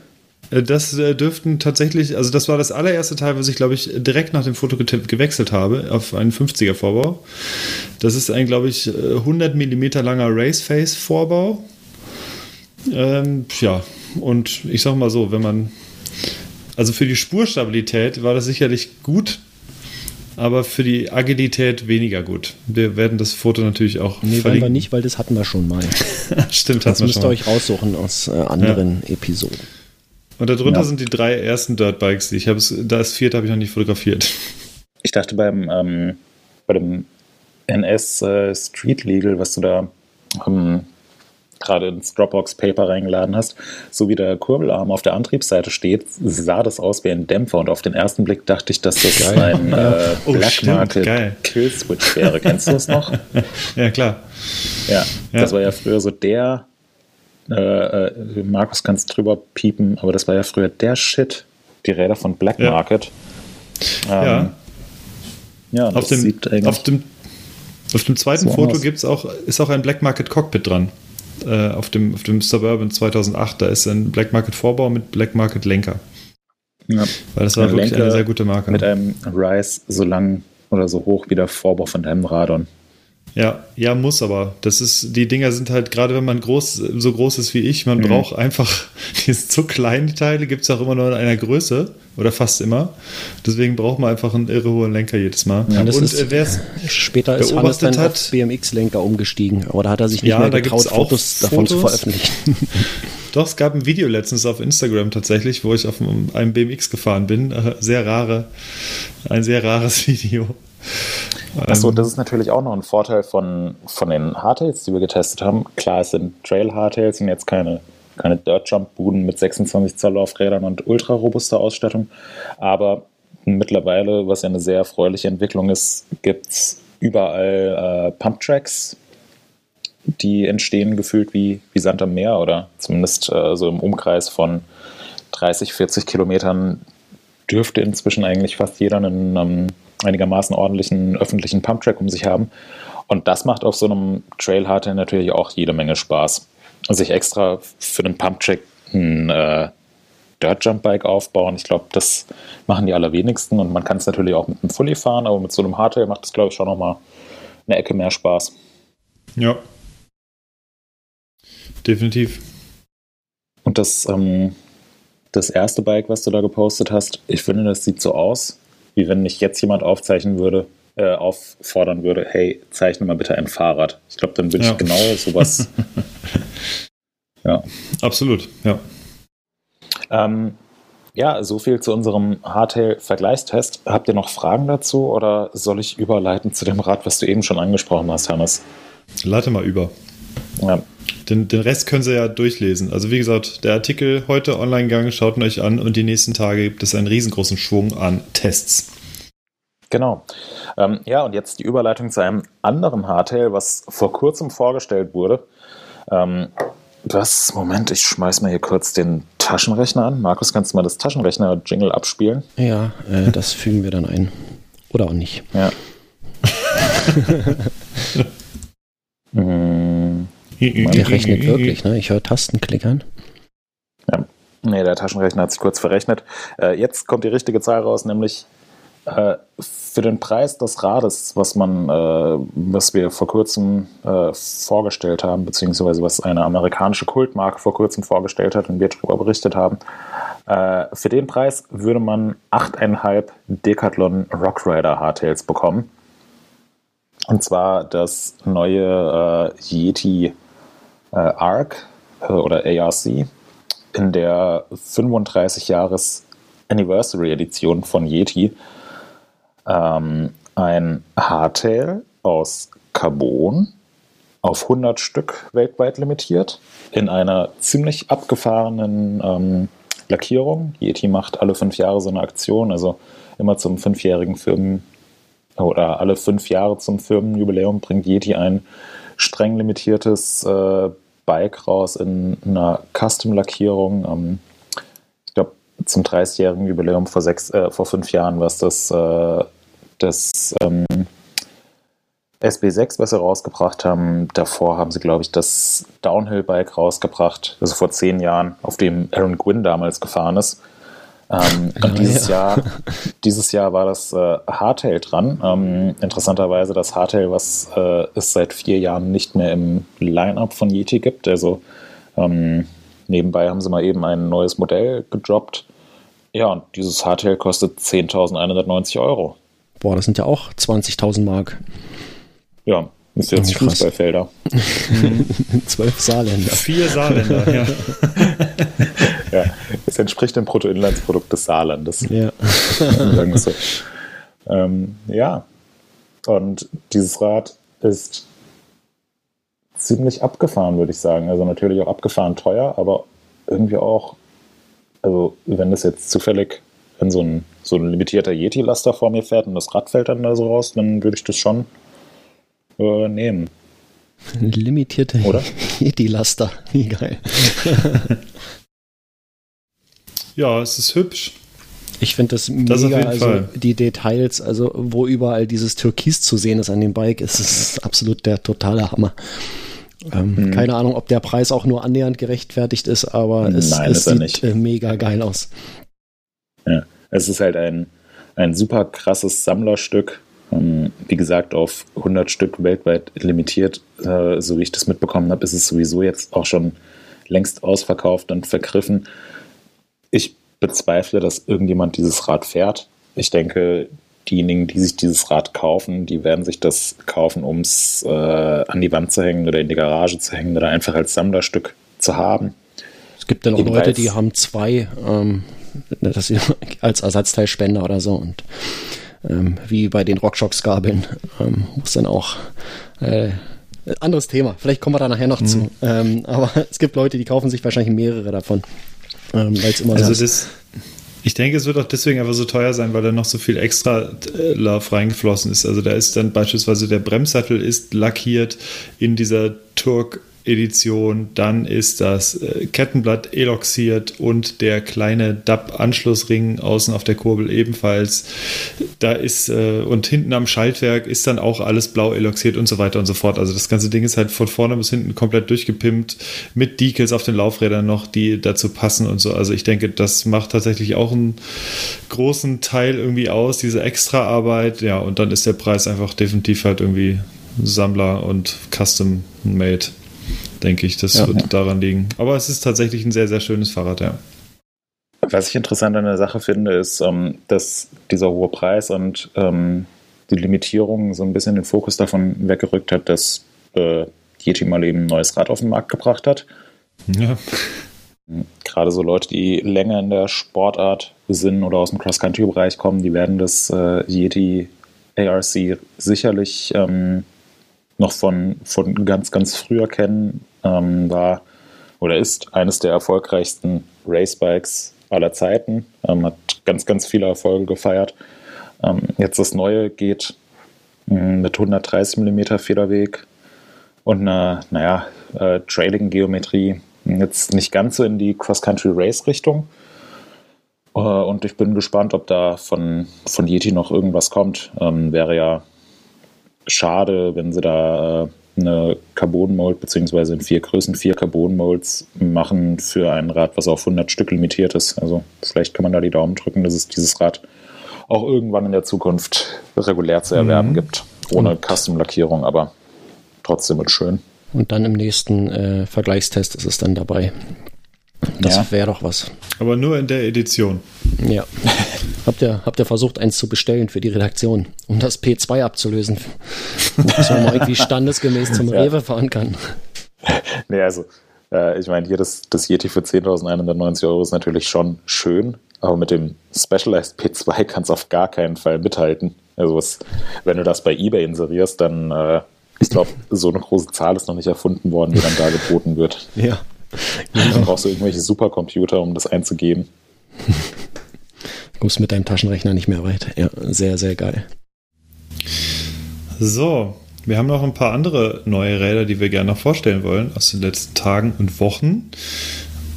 Äh, Das äh, dürften tatsächlich, also das war das allererste Teil, was ich glaube ich direkt nach dem Foto gewechselt habe auf einen 50er Vorbau. Das ist ein, glaube ich, äh, 100 mm langer Raceface Vorbau. Ähm, ja, und ich sag mal so, wenn man, also für die Spurstabilität war das sicherlich gut, aber für die Agilität weniger gut. Wir werden das Foto natürlich auch Nee, werden wir nicht, weil das hatten wir schon mal. Stimmt, Das hatten wir müsst schon ihr mal. euch raussuchen aus äh, anderen Episoden. Und darunter Ja. sind die drei ersten Dirtbikes, die ich habe. Das vierte habe ich noch nicht fotografiert. Ich dachte beim, ähm, bei dem NS äh, Street Legal, was du da ähm, gerade ins Dropbox Paper reingeladen hast, so wie der Kurbelarm auf der Antriebsseite steht, sah das aus wie ein Dämpfer und auf den ersten Blick dachte ich, dass das ein äh, Oh, Black stimmt, Market geil. Kill Switch wäre. Kennst du das noch? Ja, klar. Ja, Ja. das war ja früher so der, äh, äh, Markus kann es drüber piepen, aber das war ja früher der Shit, die Räder von Black Ja. Market. Ja. Ähm, ja, Auf das dem, auf dem, auf dem zweiten so Foto gibt's auch, ist auch ein Black Market Cockpit dran. Äh, auf, dem, auf dem Suburban 2008. Da ist ein Black Market Vorbau mit Black Market Lenker. ja, Weil das war Ja, wirklich Lenker eine sehr gute Marke. mit einem Rise so lang oder so hoch wie der Vorbau von deinem Radon. Ja, ja, muss aber. Das ist, die Dinger sind halt, gerade wenn man groß, so groß ist wie ich, Mhm. man braucht einfach, die sind so klein, die Teile, gibt es auch immer nur in einer Größe oder fast immer. Deswegen braucht man einfach einen irre hohen Lenker jedes Mal. Ja, Und ist- äh, Später ist Hannes dann hat- auf BMX-Lenker umgestiegen, aber da hat er sich nicht Ja, mehr da getraut, auch Fotos davon zu veröffentlichen. Doch, es gab ein Video letztens auf Instagram tatsächlich, wo ich auf einem einem BMX gefahren bin. Äh, Sehr rare, ein sehr rares Video. Achso, Ähm, das ist natürlich auch noch ein Vorteil von, von den Hardtails, die wir getestet haben. Klar, es sind Trail-Hardtails, sind jetzt keine, keine Dirt-Jump-Buden mit 26 Zoll Laufrädern und ultra robuster Ausstattung. Aber mittlerweile, was ja eine sehr erfreuliche Entwicklung ist, gibt es überall äh, Pump-Tracks, die entstehen gefühlt wie, wie Sand am Meer oder zumindest äh, so im Umkreis von 30, 40 Kilometern dürfte inzwischen eigentlich fast jeder einen ähm, einigermaßen ordentlichen öffentlichen Pumptrack um sich haben. Und das macht auf so einem Trail Hardtail natürlich auch jede Menge Spaß. Sich extra für den Pumptrack ein äh, Dirt Jump Bike aufbauen, ich glaube, das machen die allerwenigsten. Und man kann es natürlich auch mit einem Fully fahren, aber mit so einem Hardtail macht es, glaube ich, schon nochmal eine Ecke mehr Spaß. ja. Definitiv. Und das, ähm, das erste Bike, was du da gepostet hast, ich finde, das sieht so aus, wie wenn mich jetzt jemand aufzeichnen würde, äh, auffordern würde, hey, zeichne mal bitte ein Fahrrad. Ich glaube, dann würde Ja. ich genau sowas. ja. Absolut, ja. Ähm, ja, so viel zu unserem Hardtail-Vergleichstest. Habt ihr noch Fragen dazu oder soll ich überleiten zu dem Rad, was du eben schon angesprochen hast, Hannes? Leite mal über. Ja, Den, den Rest können Sie ja durchlesen. Also wie gesagt, der Artikel heute online gegangen, schaut ihn euch an und die nächsten Tage gibt es einen riesengroßen Schwung an Tests. Genau. Ähm, ja, und jetzt die Überleitung zu einem anderen Hardtail, was vor kurzem vorgestellt wurde. Ähm, das, Moment, ich schmeiß mal hier kurz den Taschenrechner an. Markus, kannst du mal das Taschenrechner-Jingle abspielen? Ja, äh, das fügen wir dann ein. Oder auch nicht. Ja. Hm, Der rechnet wirklich, ne? Ich höre Tastenklickern. Nee, der Taschenrechner hat sich kurz verrechnet. Äh, jetzt kommt die richtige Zahl raus, nämlich Äh, für den Preis des Rades, was man, äh, was wir vor kurzem äh, vorgestellt haben, beziehungsweise was eine amerikanische Kultmarke vor kurzem vorgestellt hat und wir darüber berichtet haben, äh, für den Preis würde man 8,5 Decathlon Rockrider Hardtails bekommen. Und zwar das neue äh, Yeti äh, Arc oder ARC in der 35 Jahres Anniversary Edition von Yeti ähm, ein Hardtail aus Carbon auf 100 Stück weltweit limitiert in einer ziemlich abgefahrenen ähm, Lackierung. Yeti macht alle fünf Jahre so eine Aktion, also immer zum fünfjährigen Firmen oder alle fünf Jahre zum Firmenjubiläum bringt Yeti ein streng limitiertes äh, Bike raus in einer Custom-Lackierung. Ähm, ich glaube, zum 30-jährigen Jubiläum vor, sechs, äh, vor fünf Jahren war es das, äh, das ähm, SB6, was sie rausgebracht haben. Davor haben sie, glaube ich, das Downhill-Bike rausgebracht, also vor zehn Jahren, auf dem Aaron Gwynn damals gefahren ist. Ähm, und ah, dieses, ja. Jahr, dieses Jahr war das äh, Hardtail dran. Ähm, interessanterweise das Hardtail, was äh, es seit vier Jahren nicht mehr im Line-Up von Yeti gibt. Also ähm, nebenbei haben sie mal eben ein neues Modell gedroppt. Ja, und dieses Hardtail kostet 10.190 Euro. Boah, das sind ja auch 20.000 Mark. Ja, ist jetzt oh, Fußballfelder. Zwölf Saarländer. Vier Saarländer, ja. es entspricht dem Bruttoinlandsprodukt des Saarlandes. Ja. so. ähm, ja, und dieses Rad ist ziemlich abgefahren, würde ich sagen. Also natürlich auch abgefahren teuer, aber irgendwie auch, also wenn das jetzt zufällig wenn so ein, so ein limitierter Yeti-Laster vor mir fährt und das Rad fällt dann da so raus, dann würde ich das schon äh, nehmen. Limitierte Yeti-Laster, wie geil. ja, es ist hübsch. Ich finde das, das mega, also Fall. die Details, also wo überall dieses Türkis zu sehen ist an dem Bike, ist es absolut der totale Hammer. Ähm, hm. Keine Ahnung, ob der Preis auch nur annähernd gerechtfertigt ist, aber es, Nein, es sieht nicht. Äh, mega geil aus. Ja, es ist halt ein, ein super krasses Sammlerstück. Ähm, wie gesagt, auf 100 Stück weltweit limitiert, äh, so wie ich das mitbekommen habe, ist es sowieso jetzt auch schon längst ausverkauft und vergriffen. Ich bezweifle, dass irgendjemand dieses Rad fährt. Ich denke, diejenigen, die sich dieses Rad kaufen, die werden sich das kaufen, um es äh, an die Wand zu hängen oder in die Garage zu hängen oder einfach als Sammlerstück zu haben. Es gibt dann auch Leute, die haben zwei. Ähm, das als Ersatzteilspender oder so. Und ähm, wie bei den Rockshocks-Gabeln ähm, muss dann auch äh, anderes Thema. Vielleicht kommen wir da nachher noch mhm. zu. Ähm, aber es gibt Leute, die kaufen sich wahrscheinlich mehrere davon, ähm, weil es immer also so das, ich denke, es wird auch deswegen einfach so teuer sein, weil da noch so viel extra äh, Love reingeflossen ist. Also da ist dann beispielsweise der Bremssattel ist lackiert in dieser Turk Edition, dann ist das äh, Kettenblatt eloxiert und der kleine DAP-Anschlussring außen auf der Kurbel ebenfalls. Da ist äh, und hinten am Schaltwerk ist dann auch alles blau eloxiert und so weiter und so fort. Also das ganze Ding ist halt von vorne bis hinten komplett durchgepimpt mit Decals auf den Laufrädern noch, die dazu passen und so. Also ich denke, das macht tatsächlich auch einen großen Teil irgendwie aus, diese Extraarbeit. Ja, und dann ist der Preis einfach definitiv halt irgendwie Sammler und Custom Made denke ich. Das ja, wird ja. daran liegen. Aber es ist tatsächlich ein sehr, sehr schönes Fahrrad, ja. Was ich interessant an der Sache finde, ist, ähm, dass dieser hohe Preis und ähm, die Limitierung so ein bisschen den Fokus davon weggerückt hat, dass äh, Yeti mal eben ein neues Rad auf den Markt gebracht hat. Ja. Gerade so Leute, die länger in der Sportart sind oder aus dem Cross-Country-Bereich kommen, die werden das äh, Yeti ARC sicherlich ähm, noch von, von ganz, ganz früher kennen, ähm, war oder ist eines der erfolgreichsten Racebikes aller Zeiten, ähm, hat ganz, ganz viele Erfolge gefeiert. Ähm, jetzt das neue geht mh, hm, mit 130 mm Federweg und einer, naja, äh, Trailing-Geometrie jetzt nicht ganz so in die Cross-Country-Race-Richtung. Äh, und ich bin gespannt, ob da von, von Yeti noch irgendwas kommt. Ähm, wäre ja schade, wenn sie da äh, eine Carbon-Mold beziehungsweise in vier Größen vier Carbon-Molds machen für ein Rad, was auf 100 Stück limitiert ist. Also vielleicht kann man da die Daumen drücken, dass es dieses Rad auch irgendwann in der Zukunft regulär zu erwerben Mhm. gibt. Ohne Custom-Lackierung, aber trotzdem mit schön. Und dann im nächsten äh, Vergleichstest ist es dann dabei. Das Ja. wäre doch was. Aber nur in der Edition. Ja. habt, ihr, habt ihr versucht, eins zu bestellen für die Redaktion, um das P2 abzulösen? Dass man mal irgendwie standesgemäß zum Ja. Rewe fahren kann. Nee, also, äh, ich meine, hier das, das Yeti für 10.190 Euro ist natürlich schon schön, aber mit dem Specialized P2 kannst du auf gar keinen Fall mithalten. Also, was, wenn du das bei eBay inserierst, dann, äh, ich glaube, so eine große Zahl ist noch nicht erfunden worden, die dann da geboten wird. Ja. Dann brauchst du irgendwelche Supercomputer, um das einzugeben. Kommst mit deinem Taschenrechner nicht mehr weit. Ja, sehr, sehr geil. So, wir haben noch ein paar andere neue Räder, die wir gerne noch vorstellen wollen aus den letzten Tagen und Wochen.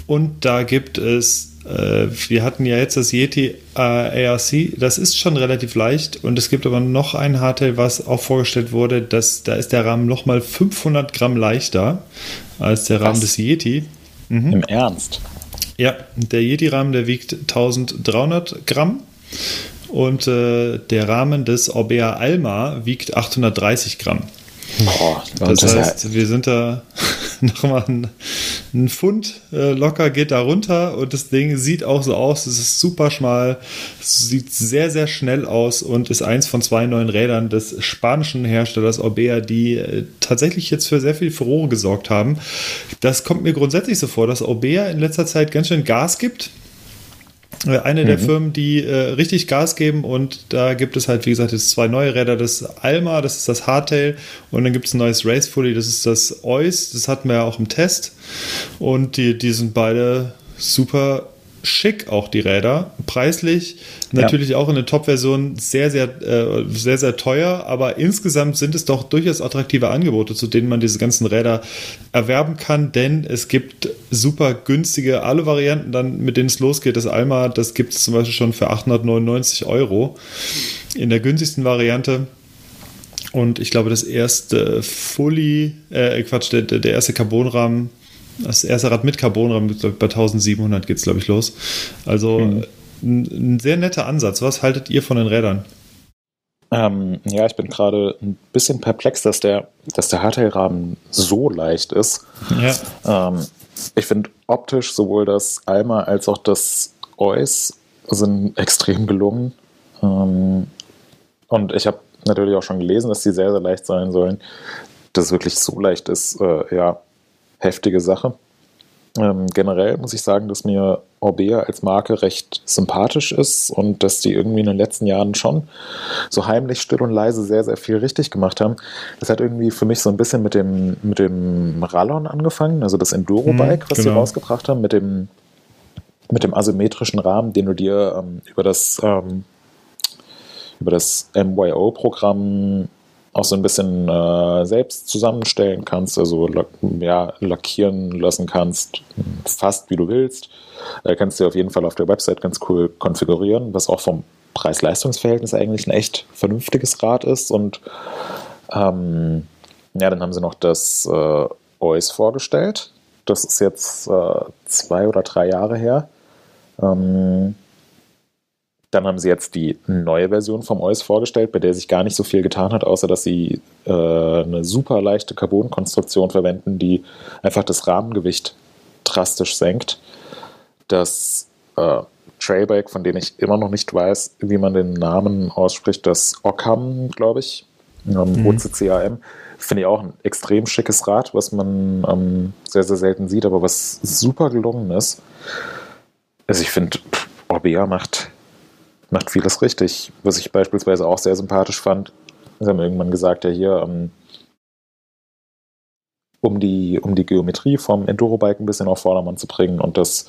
Und da gibt es, wir hatten ja jetzt das Yeti äh, ARC, das ist schon relativ leicht. Und es gibt aber noch ein Hardtail, was auch vorgestellt wurde, das, da ist der Rahmen nochmal 500 Gramm leichter als der Rahmen Was? des Yeti. Im Ernst. Ja, der Yeti-Rahmen, der wiegt 1300 Gramm. Und äh, der Rahmen des Orbea Alma wiegt 830 Gramm. Boah, Das heißt, wir sind da nochmal ein, ein Pfund äh, locker geht da runter und das Ding sieht auch so aus. Es ist super schmal, sieht sehr, sehr schnell aus und ist eins von zwei neuen Rädern des spanischen Herstellers Orbea, die äh, tatsächlich jetzt für sehr viel Furore gesorgt haben. Das kommt mir grundsätzlich so vor, dass Orbea in letzter Zeit ganz schön Gas gibt. Äh, Eine der Firmen, die äh, richtig Gas geben und da gibt es halt, wie gesagt, jetzt zwei neue Räder. Das Alma, das ist das Hardtail und dann gibt es ein neues Race Fully, das ist das Eus, das hatten wir ja auch im Test und die, die sind beide super schick, auch die Räder. Preislich natürlich auch in der Top-Version sehr, sehr, äh, sehr, sehr teuer, aber insgesamt sind es doch durchaus attraktive Angebote, zu denen man diese ganzen Räder erwerben kann, denn es gibt super günstige Alu-Varianten, dann mit denen es losgeht. Das Alma, das gibt es zum Beispiel schon für 899 Euro in der günstigsten Variante. Und ich glaube, das erste Fully, äh, Quatsch, der, der erste Carbonrahmen, das erste Rad mit Carbonrahmen, bei 1700 geht es, glaube ich, los. Also ein, ein sehr netter Ansatz. Was haltet ihr von den Rädern? Ähm, ja, ich bin gerade ein bisschen perplex, dass der, dass der Hardtail-Rahmen so leicht ist. Ja. Ähm, ich finde optisch sowohl das Alma als auch das Eus sind extrem gelungen. Ähm, und ich habe natürlich auch schon gelesen, dass die sehr, sehr leicht sein sollen. Dass es wirklich so leicht ist, äh, ja, heftige Sache. Ähm, generell muss ich sagen, dass mir Orbea als Marke recht sympathisch ist und dass die irgendwie in den letzten Jahren schon so heimlich, still und leise sehr, sehr viel richtig gemacht haben. Das hat irgendwie für mich so ein bisschen mit dem, mit dem Rallon angefangen, also das Enduro-Bike, Mhm, was sie genau. rausgebracht haben, mit dem, mit dem asymmetrischen Rahmen, den du dir ähm, über das, ähm, über das MYO-Programm auch so ein bisschen äh, selbst zusammenstellen kannst, also ja, lackieren lassen kannst, fast wie du willst. Äh, kannst du auf jeden Fall auf der Website ganz cool konfigurieren, was auch vom Preis-Leistungs-Verhältnis eigentlich ein echt vernünftiges Rad ist. Und ähm, ja, dann haben sie noch das äh, OIS vorgestellt. Das ist jetzt äh, zwei oder drei Jahre her. Ähm, dann haben sie jetzt die neue Version vom OIS vorgestellt, bei der sich gar nicht so viel getan hat, außer dass sie äh, eine super leichte Carbon-Konstruktion verwenden, die einfach das Rahmengewicht drastisch senkt. Das äh, Trailbike, von dem ich immer noch nicht weiß, wie man den Namen ausspricht, das Occam, glaube ich, ähm, OCCAM, finde ich auch ein extrem schickes Rad, was man ähm, sehr, sehr selten sieht, aber was super gelungen ist. Also ich finde, Orbea macht macht vieles richtig. Was ich beispielsweise auch sehr sympathisch fand, sie haben irgendwann gesagt, ja hier, ähm, um, die, um die Geometrie vom Enduro-Bike ein bisschen auf Vordermann zu bringen und das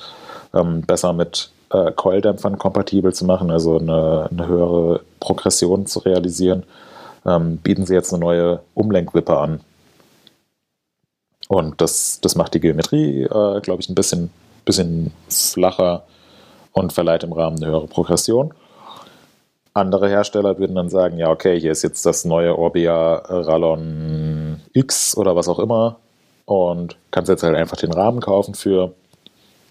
ähm, besser mit äh, Coildämpfern kompatibel zu machen, also eine, eine höhere Progression zu realisieren, ähm, bieten sie jetzt eine neue Umlenkwippe an. Und das, das macht die Geometrie, äh, glaube ich, ein bisschen, bisschen flacher und verleiht im Rahmen eine höhere Progression. Andere Hersteller würden dann sagen, ja, okay, hier ist jetzt das neue Orbea Rallon X oder was auch immer und kannst jetzt halt einfach den Rahmen kaufen für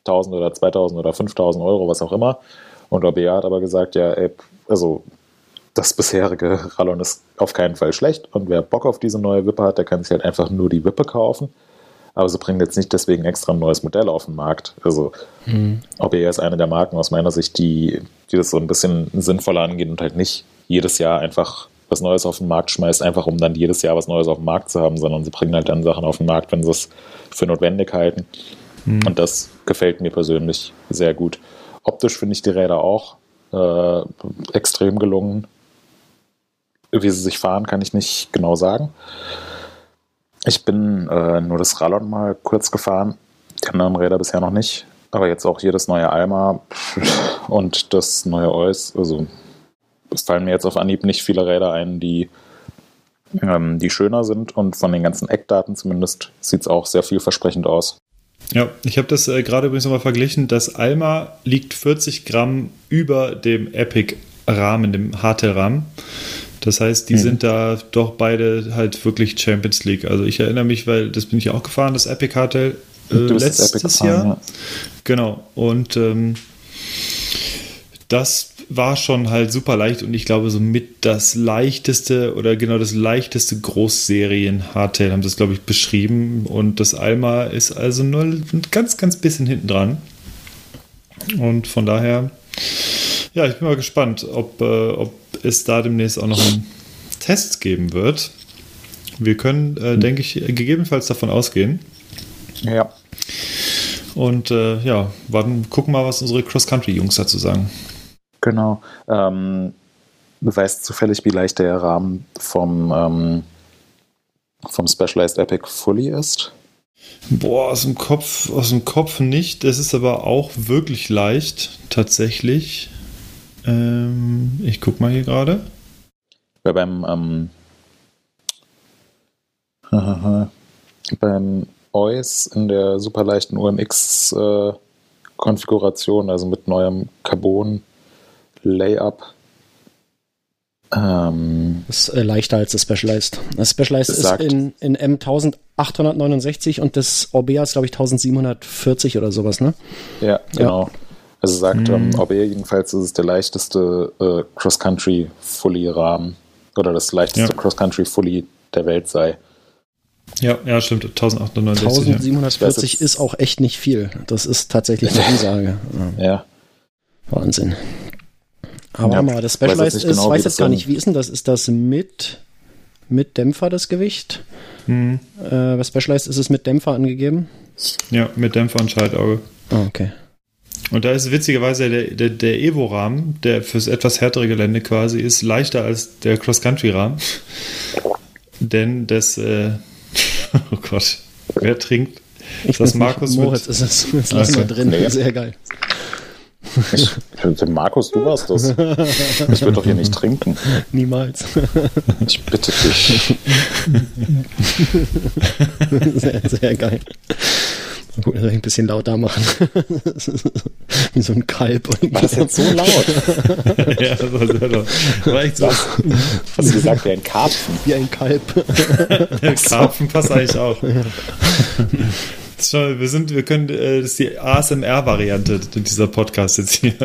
1000 oder 2000 oder 5000 Euro, was auch immer. Und Orbea hat aber gesagt, ja, ey, also das bisherige Rallon ist auf keinen Fall schlecht und wer Bock auf diese neue Wippe hat, der kann sich halt einfach nur die Wippe kaufen. Aber sie bringen jetzt nicht deswegen extra ein neues Modell auf den Markt. Also mhm. OBR ist eine der Marken aus meiner Sicht, die, die das so ein bisschen sinnvoller angehen und halt nicht jedes Jahr einfach was Neues auf den Markt schmeißt, einfach um dann jedes Jahr was Neues auf dem Markt zu haben, sondern sie bringen halt dann Sachen auf den Markt, wenn sie es für notwendig halten. Mhm. Und das gefällt mir persönlich sehr gut. Optisch finde ich die Räder auch äh, extrem gelungen. Wie sie sich fahren, kann ich nicht genau sagen. Ich bin äh, nur das Rallon mal kurz gefahren, die anderen Räder bisher noch nicht. Aber jetzt auch hier das neue Alma und das neue Eus. Also es fallen mir jetzt auf Anhieb nicht viele Räder ein, die, ähm, die schöner sind. Und von den ganzen Eckdaten zumindest sieht es auch sehr vielversprechend aus. Ja, ich habe das äh, gerade übrigens nochmal verglichen. Das Alma liegt 40 Gramm über dem Epic-Rahmen, dem Hardtail-Rahmen. Das heißt, die mhm. sind da doch beide halt wirklich Champions League. Also ich erinnere mich, weil das bin ich auch gefahren, das Epic Hardtail äh, letztes Epic gefahren, Jahr. Ja. Genau. Und ähm, das war schon halt super leicht und ich glaube so mit das leichteste oder genau das leichteste Großserien Hardtail haben sie es glaube ich beschrieben und das Alma ist also nur ein ganz ganz bisschen hinten dran und von daher ja ich bin mal gespannt ob, äh, ob es da demnächst auch noch einen Test geben wird wir können äh, denke ich gegebenenfalls davon ausgehen ja und äh, ja, warten, gucken mal, was unsere Cross-Country-Jungs dazu sagen. Genau. Ähm, du weißt zufällig, wie leicht der Rahmen vom, ähm, vom Specialized Epic Fully ist? Boah, aus dem Kopf, aus dem Kopf nicht. Das ist aber auch wirklich leicht, tatsächlich. Ähm, ich guck mal hier gerade. Weil beim ähm, beim OIS in der superleichten UMX äh, Konfiguration, also mit neuem Carbon Layup. Ähm, ist äh, leichter als das Specialized. Das Specialized ist in, in M 1869 und das Orbea ist, glaube ich, 1740 oder sowas, ne? Ja, genau. Ja. Also sagt ähm, hm. Orbea jedenfalls, ist es der leichteste äh, Cross-Country-Fully-Rahmen oder das leichteste ja. Cross-Country-Fully der Welt sei. Ja, ja, stimmt. 1869. 1740 ja. ist auch echt nicht viel. Das ist tatsächlich eine Ansage. Ja. ja. Wahnsinn. Aber ja, mal, das Specialized ist, genau, weiß jetzt gar nicht, wie ist denn das? Ist das mit, mit Dämpfer das Gewicht? Mhm. Äh, bei Specialized ist es mit Dämpfer angegeben? Ja, mit Dämpfer und Schaltauge. Oh, okay. Und da ist witzigerweise der, der, der Evo-Rahmen, der fürs etwas härtere Gelände quasi ist, leichter als der Cross-Country-Rahmen. Denn das, äh, oh Gott, wer trinkt? Ich das Markus Moritz ist es. Jetzt lassen wir drin. Nee. Sehr geil. Ich, Markus, du warst das. Ich würde doch hier nicht trinken. Niemals. Ich bitte dich. Sehr, sehr geil. Gut, ein bisschen lauter machen. Wie so ein Kalb. War das jetzt so laut? ja, das war sehr laut. War echt so. Hast du gesagt, wie ein Karpfen? Wie ein Kalb. Karpfen passt eigentlich auch. Ja. Schon, wir sind, wir können, äh, das ist die ASMR-Variante dieser Podcast jetzt hier.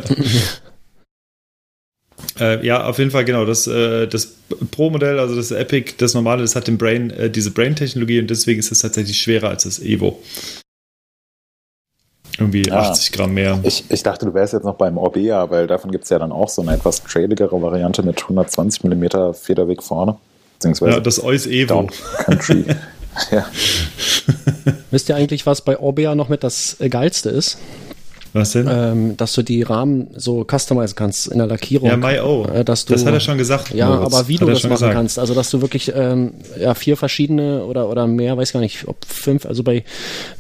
äh, ja, auf jeden Fall, genau. Das, äh, das Pro-Modell, also das Epic, das normale, das hat den Brain, äh, diese Brain-Technologie und deswegen ist es tatsächlich schwerer als das Evo. Irgendwie ja. 80 Gramm mehr. Ich, ich dachte, du wärst jetzt noch beim Orbea, weil davon gibt es ja dann auch so eine etwas trailigere Variante mit 120 mm Federweg vorne. Beziehungsweise ja, das Eus Evo. Country. ja. Wisst ihr eigentlich, was bei Orbea noch mit das Geilste ist? Was denn? Ähm, dass du die Rahmen so customizen kannst in der Lackierung. Ja, MyO. Äh, dass du, das hat er schon gesagt. Ja, Moritz. aber wie hat du das machen gesagt. kannst. Also, dass du wirklich ähm, ja, vier verschiedene oder, oder mehr, weiß gar nicht, ob fünf, also bei,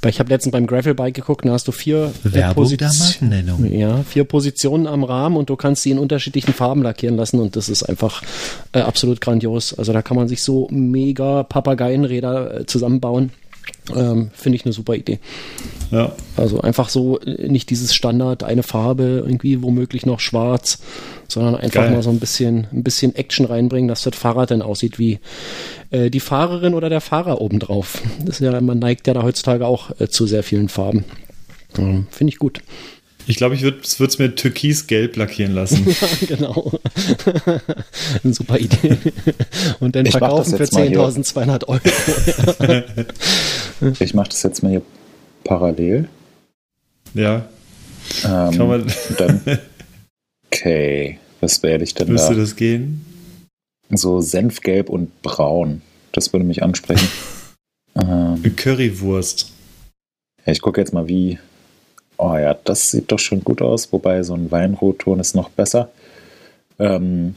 bei ich habe letztens beim Gravelbike geguckt, da hast du vier äh, Positionen. Ja, vier Positionen am Rahmen und du kannst sie in unterschiedlichen Farben lackieren lassen und das ist einfach äh, absolut grandios. Also da kann man sich so mega Papageienräder äh, zusammenbauen. Ähm, Finde ich eine super Idee. Ja. Also einfach so äh, nicht dieses Standard, eine Farbe, irgendwie womöglich noch schwarz, sondern einfach Geil. mal so ein bisschen, ein bisschen Action reinbringen, dass das Fahrrad dann aussieht wie äh, die Fahrerin oder der Fahrer obendrauf. Das ja, man neigt ja da heutzutage auch äh, zu sehr vielen Farben. Ähm, Finde ich gut. Ich glaube, ich würde es mir türkisgelb lackieren lassen. ja, genau. Eine super Idee. Und dann Ich verkaufen für jetzt mal hier. 10.200 Euro. Ich mache das jetzt mal hier parallel. ja, Ähm, kann man, dann, okay, was wähle ich denn müsste da? das gehen? So Senfgelb und Braun. Das würde mich ansprechen. ähm, Currywurst. ja, ich gucke jetzt mal, wie. Oh ja, das sieht doch schon gut aus, wobei so ein Weinrotton ist noch besser. Ähm,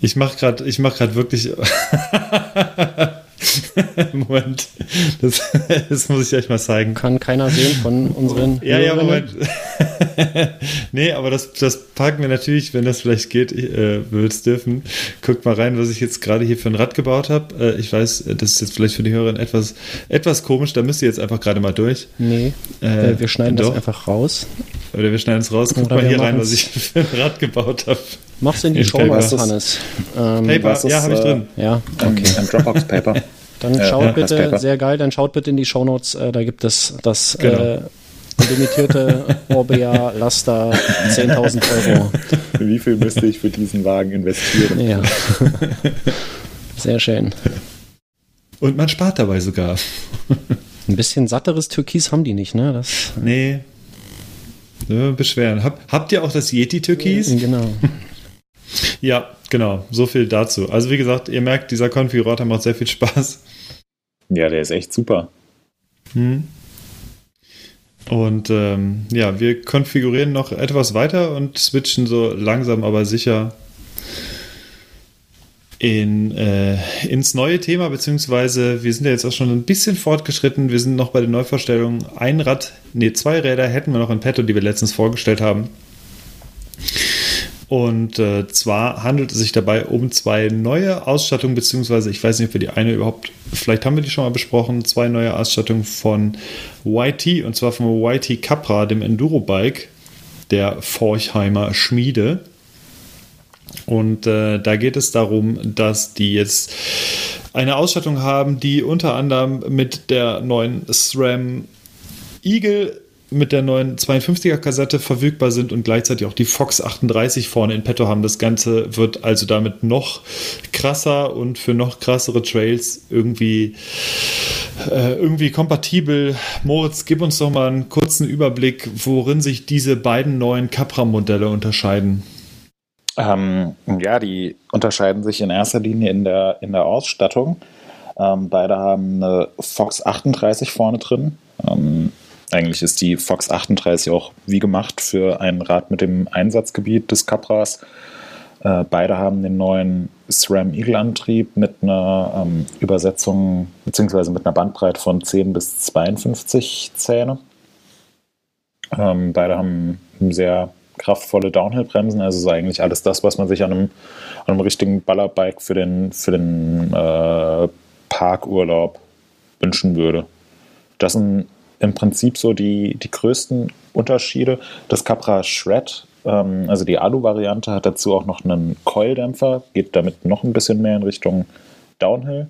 Ich mache gerade, gerade wirklich. Moment, das, das muss ich euch mal zeigen. Kann keiner sehen von unseren Ja, ja. Moment. nee, aber das, das packen wir natürlich, wenn das vielleicht geht, äh, wir es dürfen. Guckt mal rein, was ich jetzt gerade hier für ein Rad gebaut habe. Äh, ich weiß, äh, das ist jetzt vielleicht für die Hörerin etwas, etwas komisch, da müsst ihr jetzt einfach gerade mal durch. Nee, Äh, äh, wir schneiden das einfach raus. Oder wir schneiden es raus. Oder mal hier rein, was ich für ein Rad gebaut habe. Mach's in die Show Hannes. Ähm, Paper, was ist, ja, habe ich äh, drin. ja, okay. ein Dropbox-Paper. Dann Ja, schaut ja, bitte, sehr geil, dann schaut bitte in die Shownotes, äh, da gibt es das Genau. äh, limitierte Orbea Laster 10.000 Euro. wie viel müsste ich für diesen Wagen investieren? Ja. Sehr schön. Und man spart dabei sogar. Ein bisschen satteres Türkis haben die nicht, ne? Das, Nee. Ja, beschweren. Hab, habt ihr auch das Yeti-Türkis? genau. Ja, genau. So viel dazu. Also wie gesagt, ihr merkt, dieser Konfigurator macht sehr viel Spaß. Ja, der ist echt super. Hm. Und ähm, ja, wir konfigurieren noch etwas weiter und switchen so langsam aber sicher in, äh, ins neue Thema, beziehungsweise wir sind ja jetzt auch schon ein bisschen fortgeschritten. Wir sind noch bei der Neuvorstellung. Ein Rad, nee, zwei Räder hätten wir noch in petto, die wir letztens vorgestellt haben. Und äh, zwar handelt es sich dabei um zwei neue Ausstattungen, beziehungsweise ich weiß nicht, ob wir die eine überhaupt, vielleicht haben wir die schon mal besprochen, zwei neue Ausstattungen von YT, und zwar vom YT Capra, dem Enduro-Bike der Forchheimer Schmiede. Und äh, da geht es darum, dass die jetzt eine Ausstattung haben, die unter anderem mit der neuen SRAM Eagle mit der neuen 52er Kassette verfügbar sind und gleichzeitig auch die Fox 38 vorne in petto haben. Das Ganze wird also damit noch krasser und für noch krassere Trails irgendwie äh, irgendwie kompatibel. Moritz, gib uns doch mal einen kurzen Überblick, worin sich diese beiden neuen Capra-Modelle unterscheiden. Ähm, ja, die unterscheiden sich in erster Linie in der, in der Ausstattung. Ähm, beide haben eine Fox 38 vorne drin. Ähm, eigentlich ist die Fox 38 auch wie gemacht für ein Rad mit dem Einsatzgebiet des Capras. Äh, beide haben den neuen SRAM Eagle-Antrieb mit einer ähm, Übersetzung beziehungsweise mit einer Bandbreite von 10 bis 52 Zähne. Ähm, beide haben sehr kraftvolle Downhill-Bremsen, also so eigentlich alles das, was man sich an einem, an einem richtigen Ballerbike für den, für den äh, Parkurlaub wünschen würde. Das sind im Prinzip so die, die größten Unterschiede. Das Capra Shred, ähm, also die Alu-Variante, hat dazu auch noch einen Coil-Dämpfer, geht damit noch ein bisschen mehr in Richtung Downhill.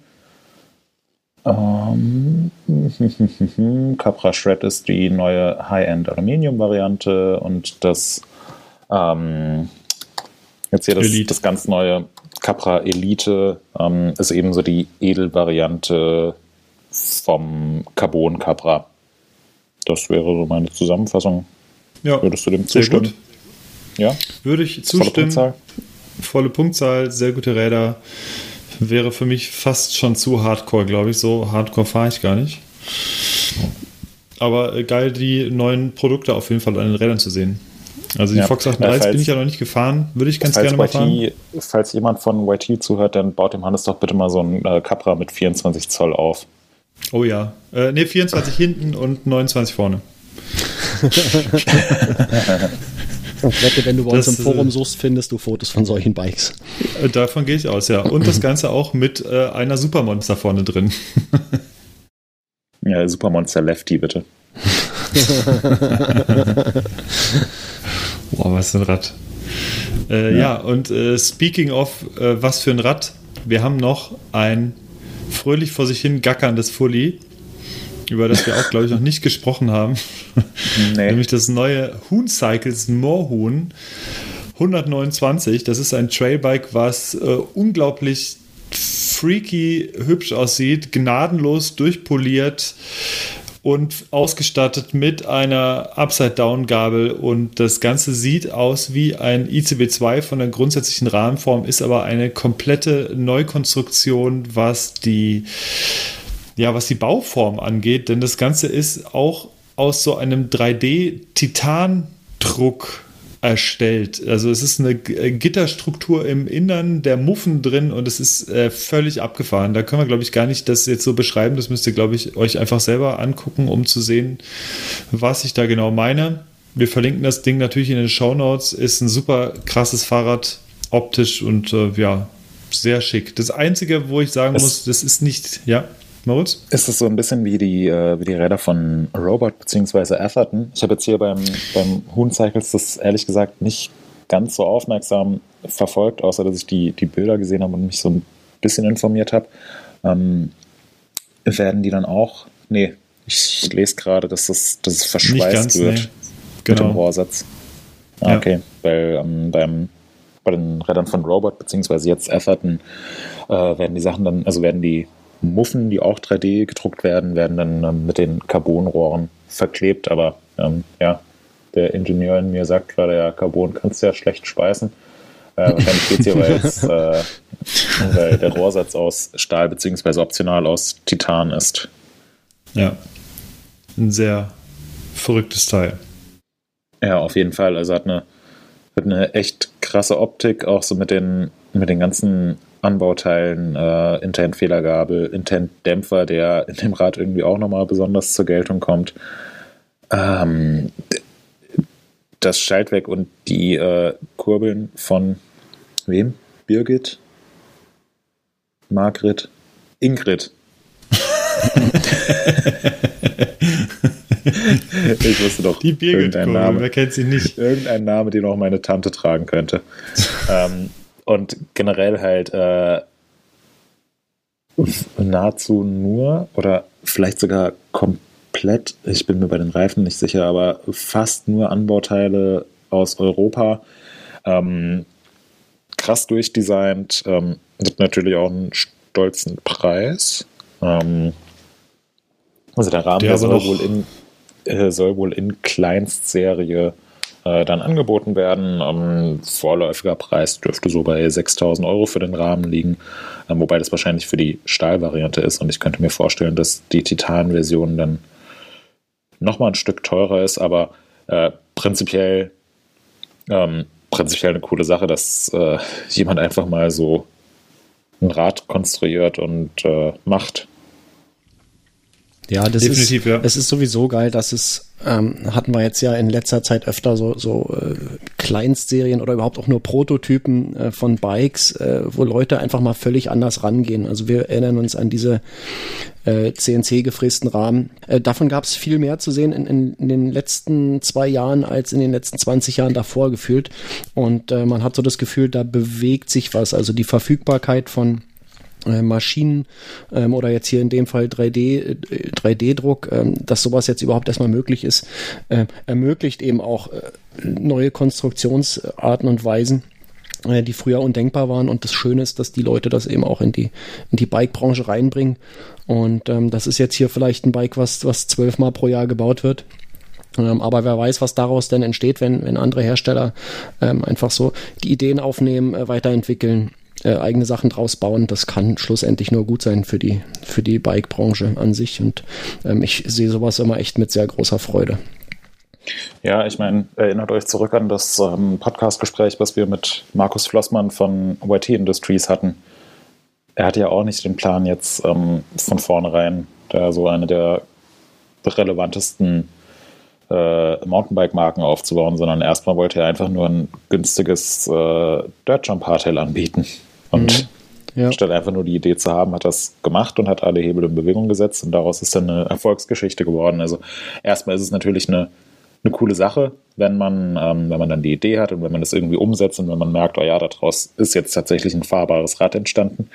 Ähm, Capra Shred ist die neue High-End Aluminium-Variante und das ähm, jetzt hier das, Elite. das ganz neue Capra Elite ähm, ist eben so die Edel-Variante vom Carbon Capra. Das wäre so meine Zusammenfassung. Ja, Würdest du dem zustimmen? gut. Ja, Würde ich volle zustimmen. Punktzahl. Volle Punktzahl, sehr gute Räder. Wäre für mich fast schon zu hardcore, glaube ich. So hardcore fahre ich gar nicht. Aber äh, geil, die neuen Produkte auf jeden Fall an den Rädern zu sehen. Also die Ja, Fox äh, 38 falls- bin ich ja noch nicht gefahren. Würde ich ganz gerne mal fahren. YT, falls jemand von YT zuhört, dann baut dem Hannes doch bitte mal so ein äh, Capra mit 24 Zoll auf. Oh ja. Äh, ne, 24 hinten und 29 vorne. Ich wette, wenn du bei uns Das, im Forum äh, suchst, findest du Fotos von solchen Bikes. Äh, davon gehe ich aus, ja. Und das Ganze auch mit äh, einer Supermonster vorne drin. Ja, Supermonster Lefty, bitte. Boah, was für ein Rad. Äh, ja. und äh, speaking of, äh, was für ein Rad, wir haben noch ein fröhlich vor sich hin gackerndes Fully. über das wir auch, glaube ich, noch nicht gesprochen haben. Nee. Nämlich das neue Hoon Cycles Moorhuhn 129. Das ist ein Trailbike, was äh, unglaublich freaky hübsch aussieht, gnadenlos durchpoliert und ausgestattet mit einer Upside-Down-Gabel. Und das Ganze sieht aus wie ein ICB2 von der grundsätzlichen Rahmenform, ist aber eine komplette Neukonstruktion, was die, ja, was die Bauform angeht, denn das Ganze ist auch aus so einem 3D-Titandruck erstellt. Also es ist eine äh, Gitterstruktur im Innern der Muffen drin und es ist äh, völlig abgefahren. Da können wir, glaube ich, gar nicht das jetzt so beschreiben. Das müsst ihr, glaube ich, euch einfach selber angucken, um zu sehen, was ich da genau meine. Wir verlinken das Ding natürlich in den Show Notes. Ist ein super krasses Fahrrad, optisch und äh, ja, sehr schick. Das Einzige, wo ich sagen es muss, das ist nicht, ja. Moritz? Ist es so ein bisschen wie die, äh, wie die Räder von Robot bzw. Atherton? Ich habe jetzt hier beim, beim Huhn Cycles das ehrlich gesagt nicht ganz so aufmerksam verfolgt, außer dass ich die, die Bilder gesehen habe und mich so ein bisschen informiert habe. Ähm, werden die dann auch, nee, ich lese gerade, dass, das, dass es verschweißt ganz, wird nee. genau. mit dem Rohrsatz. Ah, ja. Okay, weil ähm, beim, bei den Rädern von Robot bzw. jetzt Atherton äh, werden die Sachen dann, also werden die Muffen, die auch 3D gedruckt werden, werden dann ähm, mit den Carbonrohren verklebt. Aber ähm, ja, der Ingenieur in mir sagt gerade, ja, Carbon kannst du ja schlecht speisen. Äh, wahrscheinlich geht es hier, äh, weil der Rohrsatz aus Stahl bzw. optional aus Titan ist. Ja, ein sehr verrücktes Teil. Ja, auf jeden Fall. Also hat eine, hat eine echt krasse Optik, auch so mit den, mit den ganzen Anbauteilen, äh, Intent-Fehlergabel, Intent-Dämpfer, der in dem Rad irgendwie auch nochmal besonders zur Geltung kommt. Ähm, das Schaltwerk und die äh, Kurbeln von wem? Birgit? Margret? Ingrid. ich wusste doch. Die Birgit Name, wer kennt sie nicht? Irgendein Name, den auch meine Tante tragen könnte. ähm, und generell halt äh, nahezu nur oder vielleicht sogar komplett, ich bin mir bei den Reifen nicht sicher, aber fast nur Anbauteile aus Europa. Ähm, krass durchdesignt, ähm, hat natürlich auch einen stolzen Preis. Ähm, also der Rahmen der soll, wohl in, äh, soll wohl in Kleinstserie äh, dann angeboten werden. Ähm, vorläufiger Preis dürfte so bei 6000 Euro für den Rahmen liegen, äh, wobei das wahrscheinlich für die Stahlvariante ist. Und ich könnte mir vorstellen, dass die Titan-Version dann nochmal ein Stück teurer ist, aber äh, prinzipiell, ähm, prinzipiell eine coole Sache, dass äh, jemand einfach mal so ein Rad konstruiert und äh, macht. Ja, das Definitiv, ist, ja. es ist sowieso geil, dass es ähm, hatten wir jetzt ja in letzter Zeit öfter so, so äh, Kleinstserien oder überhaupt auch nur Prototypen äh, von Bikes, äh, wo Leute einfach mal völlig anders rangehen. Also wir erinnern uns an diese äh, CNC-gefrästen Rahmen. Äh, davon gab es viel mehr zu sehen in, in, in, den letzten zwei Jahren als in den letzten 20 Jahren davor gefühlt. Und äh, man hat so das Gefühl, da bewegt sich was. Also die Verfügbarkeit von Maschinen ähm, oder jetzt hier in dem Fall 3D, 3D-Druck, äh, ähm, dass sowas jetzt überhaupt erstmal möglich ist, äh, ermöglicht eben auch äh, neue Konstruktionsarten und Weisen äh, die früher undenkbar waren. Und das Schöne ist, dass die Leute das eben auch in die in die Bike-Branche reinbringen. Und ähm, das ist jetzt hier vielleicht ein Bike, was was zwölfmal pro Jahr gebaut wird. Ähm, aber wer weiß, was daraus denn entsteht, wenn, wenn andere Hersteller ähm, einfach so die Ideen aufnehmen, äh, weiterentwickeln äh, eigene Sachen draus bauen, das kann schlussendlich nur gut sein für die, für die Bike-Branche an sich. Und ähm, ich sehe sowas immer echt mit sehr großer Freude. Ja, ich meine, erinnert euch zurück an das ähm, Podcast-Gespräch, was wir mit Markus Flossmann von YT Industries hatten. Er hatte ja auch nicht den Plan, jetzt ähm, von vornherein da so eine der relevantesten äh, Mountainbike-Marken aufzubauen, sondern erstmal wollte er einfach nur ein günstiges äh, Dirt Jump Hardtail anbieten. Und mhm. ja. statt einfach nur die Idee zu haben, hat das gemacht und hat alle Hebel in Bewegung gesetzt und daraus ist dann eine Erfolgsgeschichte geworden. Also erstmal ist es natürlich eine, eine coole Sache, wenn man, ähm, wenn man dann die Idee hat und wenn man das irgendwie umsetzt und wenn man merkt, oh ja, daraus ist jetzt tatsächlich ein fahrbares Rad entstanden.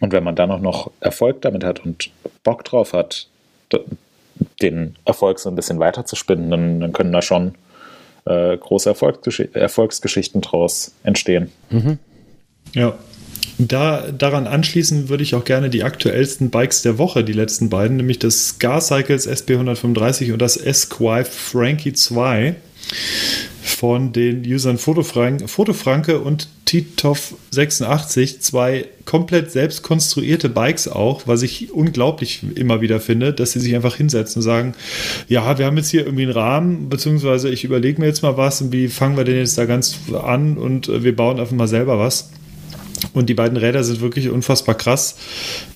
Und wenn man dann auch noch Erfolg damit hat und Bock drauf hat, den Erfolg so ein bisschen weiter zu spinnen, dann, dann können da schon äh, große Erfolgsgesch Erfolgsgeschichten draus entstehen. Mhm. Ja. Da, daran anschließen würde ich auch gerne die aktuellsten Bikes der Woche, die letzten beiden, nämlich das Scar Cycles SB135 und das Esquire Frankie 2 von den Usern Fotofrank, Fotofranke und Titov86, zwei komplett selbst konstruierte Bikes auch, was ich unglaublich immer wieder finde, dass sie sich einfach hinsetzen und sagen, ja, wir haben jetzt hier irgendwie einen Rahmen, beziehungsweise ich überlege mir jetzt mal was und wie fangen wir denn jetzt da ganz an und wir bauen einfach mal selber was. Und die beiden Räder sind wirklich unfassbar krass,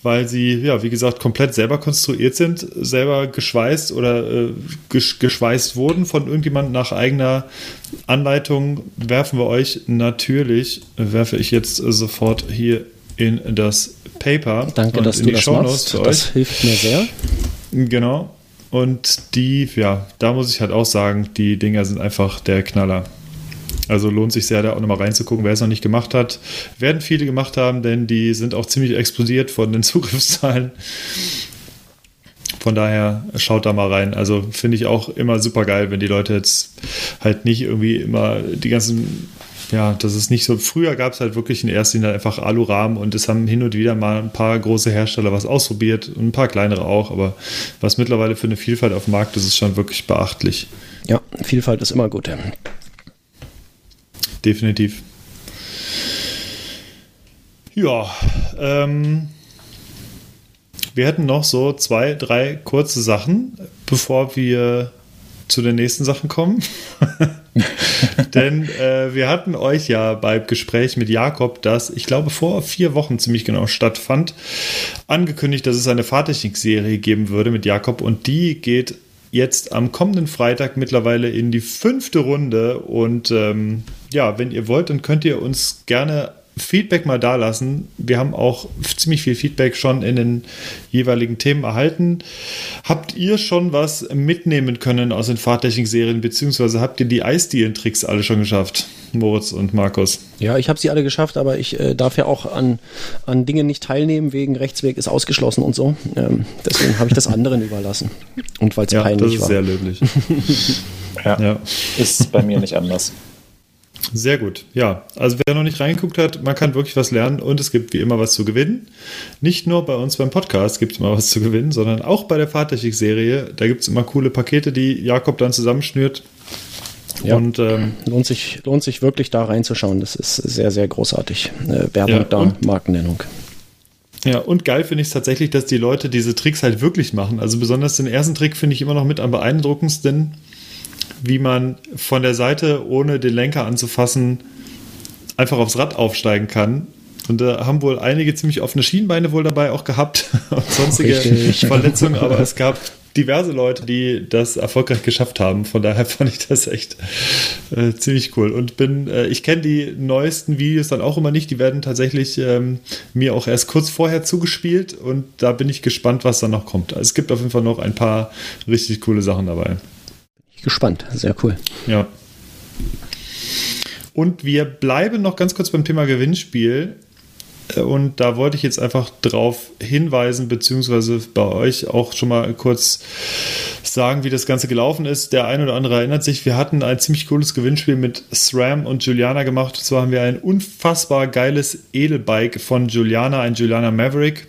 weil sie, ja, wie gesagt, komplett selber konstruiert sind, selber geschweißt oder äh, geschweißt wurden von irgendjemand nach eigener Anleitung. Werfen wir euch natürlich, werfe ich jetzt sofort hier in das Paper. Danke, dass du das Shownotes machst. Das hilft mir sehr. Genau. Und die, ja, da muss ich halt auch sagen, die Dinger sind einfach der Knaller. Also lohnt sich sehr, da auch nochmal reinzugucken, wer es noch nicht gemacht hat. Werden viele gemacht haben, denn die sind auch ziemlich explodiert von den Zugriffszahlen. Von daher schaut da mal rein. Also finde ich auch immer super geil, wenn die Leute jetzt halt nicht irgendwie immer die ganzen, ja, das ist nicht so. Früher gab es halt wirklich in erster Linie einfach Alurahmen und es haben hin und wieder mal ein paar große Hersteller was ausprobiert und ein paar kleinere auch. Aber was mittlerweile für eine Vielfalt auf dem Markt ist, ist schon wirklich beachtlich. Ja, Vielfalt ist immer gut definitiv. Ja, ähm, wir hätten noch so zwei, drei kurze Sachen, bevor wir zu den nächsten Sachen kommen. Denn äh, wir hatten euch ja beim Gespräch mit Jakob, das ich glaube vor vier Wochen ziemlich genau stattfand, angekündigt, dass es eine Fahrtechnik-Serie geben würde mit Jakob und die geht jetzt am kommenden Freitag mittlerweile in die fünfte Runde. Und ähm, ja, wenn ihr wollt, dann könnt ihr uns gerne Feedback mal da lassen. Wir haben auch ziemlich viel Feedback schon in den jeweiligen Themen erhalten. Habt ihr schon was mitnehmen können aus den Fahrtechnik-Serien, beziehungsweise habt ihr die Eisdielen-Tricks alle schon geschafft, Moritz und Markus? Ja, ich habe sie alle geschafft, aber ich äh, darf ja auch an, an Dingen nicht teilnehmen, wegen Rechtsweg ist ausgeschlossen und so. Ähm, deswegen habe ich das anderen überlassen. Und weil es ja, peinlich war. Das ist war. sehr löblich. ja, ja, ist bei mir nicht anders. Sehr gut. Ja, also wer noch nicht reingeguckt hat, man kann wirklich was lernen und es gibt wie immer was zu gewinnen. Nicht nur bei uns beim Podcast gibt es immer was zu gewinnen, sondern auch bei der Fahrtechnik-Serie. Da gibt es immer coole Pakete, die Jakob dann zusammenschnürt. Ja, und ähm, lohnt, sich, lohnt sich wirklich da reinzuschauen. Das ist sehr, sehr großartig. Äh, Werbung ja, da, Markennennung. Ja, und geil finde ich es tatsächlich, dass die Leute diese Tricks halt wirklich machen. Also besonders den ersten Trick finde ich immer noch mit am beeindruckendsten wie man von der Seite, ohne den Lenker anzufassen, einfach aufs Rad aufsteigen kann. Und da haben wohl einige ziemlich offene Schienbeine wohl dabei auch gehabt und sonstige Richtig. Verletzungen, aber es gab diverse Leute, die das erfolgreich geschafft haben. Von daher fand ich das echt äh, ziemlich cool. Und bin, äh, ich kenne die neuesten Videos dann auch immer nicht. Die werden tatsächlich ähm, mir auch erst kurz vorher zugespielt und da bin ich gespannt, was dann noch kommt. Also es gibt auf jeden Fall noch ein paar richtig coole Sachen dabei gespannt. Sehr cool. Ja. Und wir bleiben noch ganz kurz beim Thema Gewinnspiel. Äh, und da wollte ich jetzt einfach drauf hinweisen, beziehungsweise bei euch auch schon mal kurz sagen, wie das Ganze gelaufen ist. Der ein oder andere erinnert sich, wir hatten ein ziemlich cooles Gewinnspiel mit SRAM und Juliana gemacht. Und zwar haben wir ein unfassbar geiles Edelbike von Juliana, ein Juliana Maverick,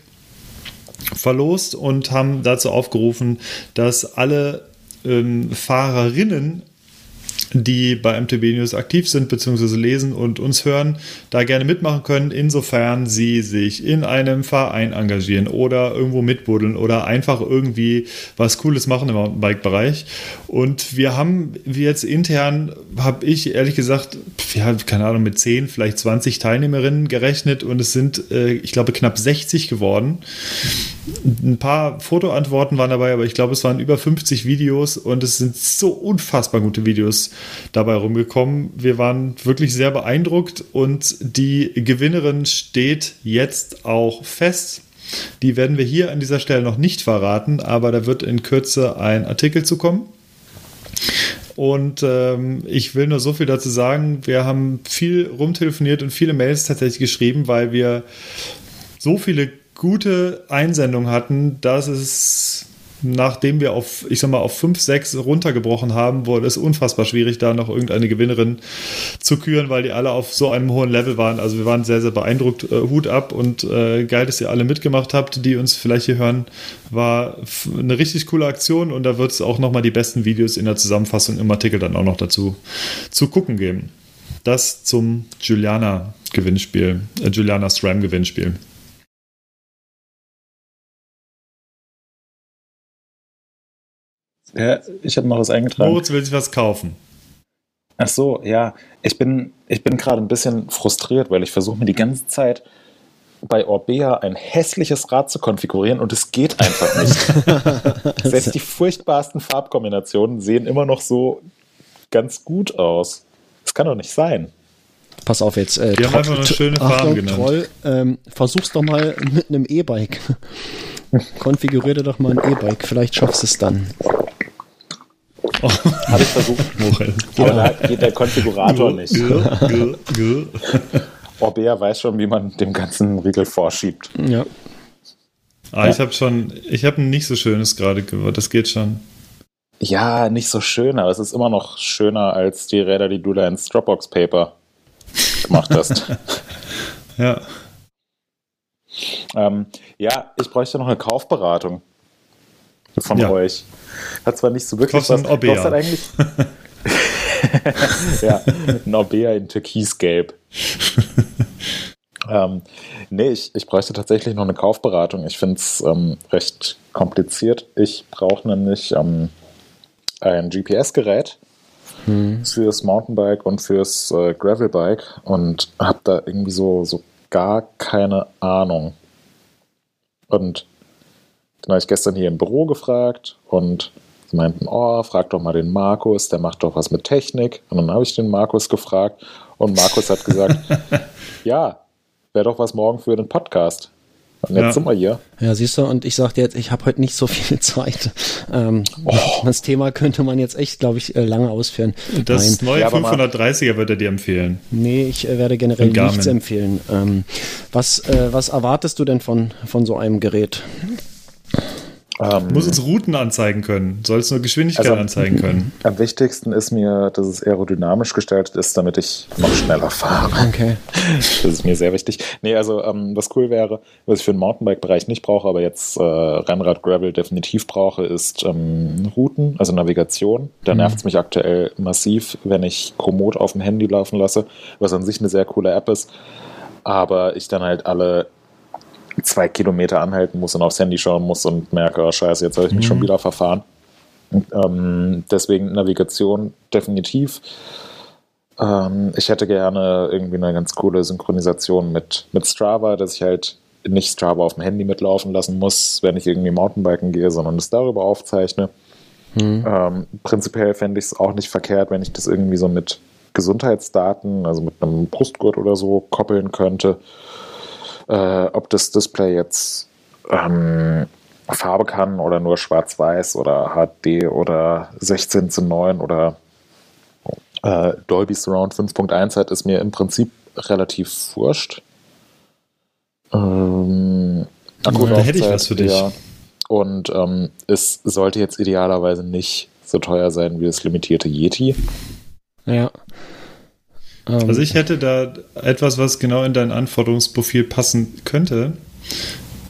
verlost und haben dazu aufgerufen, dass alle ähm, Fahrerinnen die bei MTB News aktiv sind bzw. lesen und uns hören, da gerne mitmachen können, insofern sie sich in einem Verein engagieren oder irgendwo mitbuddeln oder einfach irgendwie was Cooles machen im Mountainbike-Bereich. Und wir haben jetzt intern, habe ich ehrlich gesagt, ja, keine Ahnung, mit 10, vielleicht 20 Teilnehmerinnen gerechnet und es sind, äh, ich glaube, knapp 60 geworden. Ein paar Fotoantworten waren dabei, aber ich glaube, es waren über 50 Videos und es sind so unfassbar gute Videos dabei rumgekommen. Wir waren wirklich sehr beeindruckt und die Gewinnerin steht jetzt auch fest. Die werden wir hier an dieser Stelle noch nicht verraten, aber da wird in Kürze ein Artikel zu kommen. Und ähm, ich will nur so viel dazu sagen. Wir haben viel rumtelefoniert und viele Mails tatsächlich geschrieben, weil wir so viele gute Einsendungen hatten, dass es nachdem wir auf, ich sag mal, auf 5, 6 runtergebrochen haben, wurde es unfassbar schwierig, da noch irgendeine Gewinnerin zu küren, weil die alle auf so einem hohen Level waren. Also wir waren sehr, sehr beeindruckt. Äh, Hut ab und äh, geil, dass ihr alle mitgemacht habt, die uns vielleicht hier hören. War eine richtig coole Aktion und da wird es auch nochmal die besten Videos in der Zusammenfassung im Artikel dann auch noch dazu zu gucken geben. Das zum Juliana-Gewinnspiel, äh, Juliana SRAM-Gewinnspiel. Ja, ich habe noch was eingetragen. Moritz will sich was kaufen. Ach so, ja. Ich bin, ich bin gerade ein bisschen frustriert, weil ich versuche mir die ganze Zeit bei Orbea ein hässliches Rad zu konfigurieren und es geht einfach nicht. Selbst die furchtbarsten Farbkombinationen sehen immer noch so ganz gut aus. Das kann doch nicht sein. Pass auf jetzt. Äh, Die haben einfach nur schöne Farben genannt. Troll, ähm, versuch's doch mal mit einem E-Bike. Konfigurier dir doch mal ein E-Bike. Vielleicht schaffst du es dann. Habe ich versucht. Aber da geht der Konfigurator nicht. Orbea weiß schon, wie man dem ganzen Riegel vorschiebt. Ja. Ah, ich habe schon, ich habe ein nicht so schönes gerade gehört. Das geht schon. Ja, nicht so schön, aber es ist immer noch schöner als die Räder, die du da ins Dropbox Paper gemacht hast. Ja. ähm, ja, ich bräuchte noch eine Kaufberatung von Ja. euch. Hat zwar nicht so wirklich du ein Orbea? kostet eigentlich. ja, ein Orbea in Türkisgelb. ähm, nee, ich, ich bräuchte tatsächlich noch eine Kaufberatung. Ich finde es ähm, recht kompliziert. Ich brauche nämlich ähm, ein GPS-Gerät fürs Mountainbike und fürs äh, Gravelbike und habe da irgendwie so, so gar keine Ahnung. Und dann habe ich gestern hier im Büro gefragt und sie meinten, oh, frag doch mal den Markus, der macht doch was mit Technik. Und dann habe ich den Markus gefragt und Markus hat gesagt, ja, wäre doch was morgen für den Podcast. Und jetzt Ja. sind wir hier. Ja, siehst du, und ich sagte jetzt, ich habe heute nicht so viel Zeit. Ähm, Oh. Das Thema könnte man jetzt echt, glaube ich, äh, lange ausführen. Das Nein, neue Ja, aber mal- 530er wird er dir empfehlen. nee, ich äh, werde generell nichts empfehlen. Ähm, was, äh, was erwartest du denn von, von so einem Gerät? Ähm, Muss uns Routen anzeigen können. Soll es nur Geschwindigkeit Also- anzeigen können. am wichtigsten ist mir, dass es aerodynamisch gestaltet ist, damit ich noch schneller fahre. Okay. Das ist mir sehr wichtig. Nee, also ähm, was cool wäre, was ich für den Mountainbike-Bereich nicht brauche, aber jetzt äh, Rennrad Gravel definitiv brauche, ist ähm, Routen, also Navigation. Da nervt es mich aktuell massiv, wenn ich Komoot auf dem Handy laufen lasse, was an sich eine sehr coole App ist. Aber ich dann halt alle zwei Kilometer anhalten muss und aufs Handy schauen muss und merke, oh scheiße, jetzt habe ich mich schon wieder verfahren. Ähm, deswegen Navigation definitiv. Ähm, ich hätte gerne irgendwie eine ganz coole Synchronisation mit, mit Strava, dass ich halt nicht Strava auf dem Handy mitlaufen lassen muss, wenn ich irgendwie Mountainbiken gehe, sondern es darüber aufzeichne. Ähm, prinzipiell fände ich es auch nicht verkehrt, wenn ich das irgendwie so mit Gesundheitsdaten, also mit einem Brustgurt oder so, koppeln könnte. Äh, ob das Display jetzt ähm, Farbe kann oder nur schwarz-weiß oder HD oder 16 zu 9 oder äh, Dolby Surround 5.1 hat, ist mir im Prinzip relativ wurscht. Ähm, Da hätte ich was für dich. Ja. Und ähm, es sollte jetzt idealerweise nicht so teuer sein wie das limitierte Yeti. Ja. Ähm, Also ich hätte da etwas, was genau in dein Anforderungsprofil passen könnte.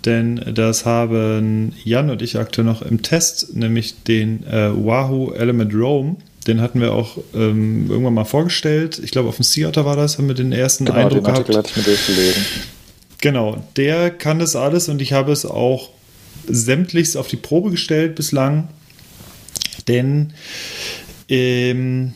Denn das haben Jan und ich aktuell noch im Test, nämlich den äh, Wahoo Element Roam. Den hatten wir auch ähm, irgendwann mal vorgestellt. Ich glaube, auf dem Sea Otter war das, haben wir den ersten Genau, Eindruck den gehabt. Hatte ich mir durchgelesen. Genau, der kann das alles und ich habe es auch sämtlichst auf die Probe gestellt bislang, denn ähm,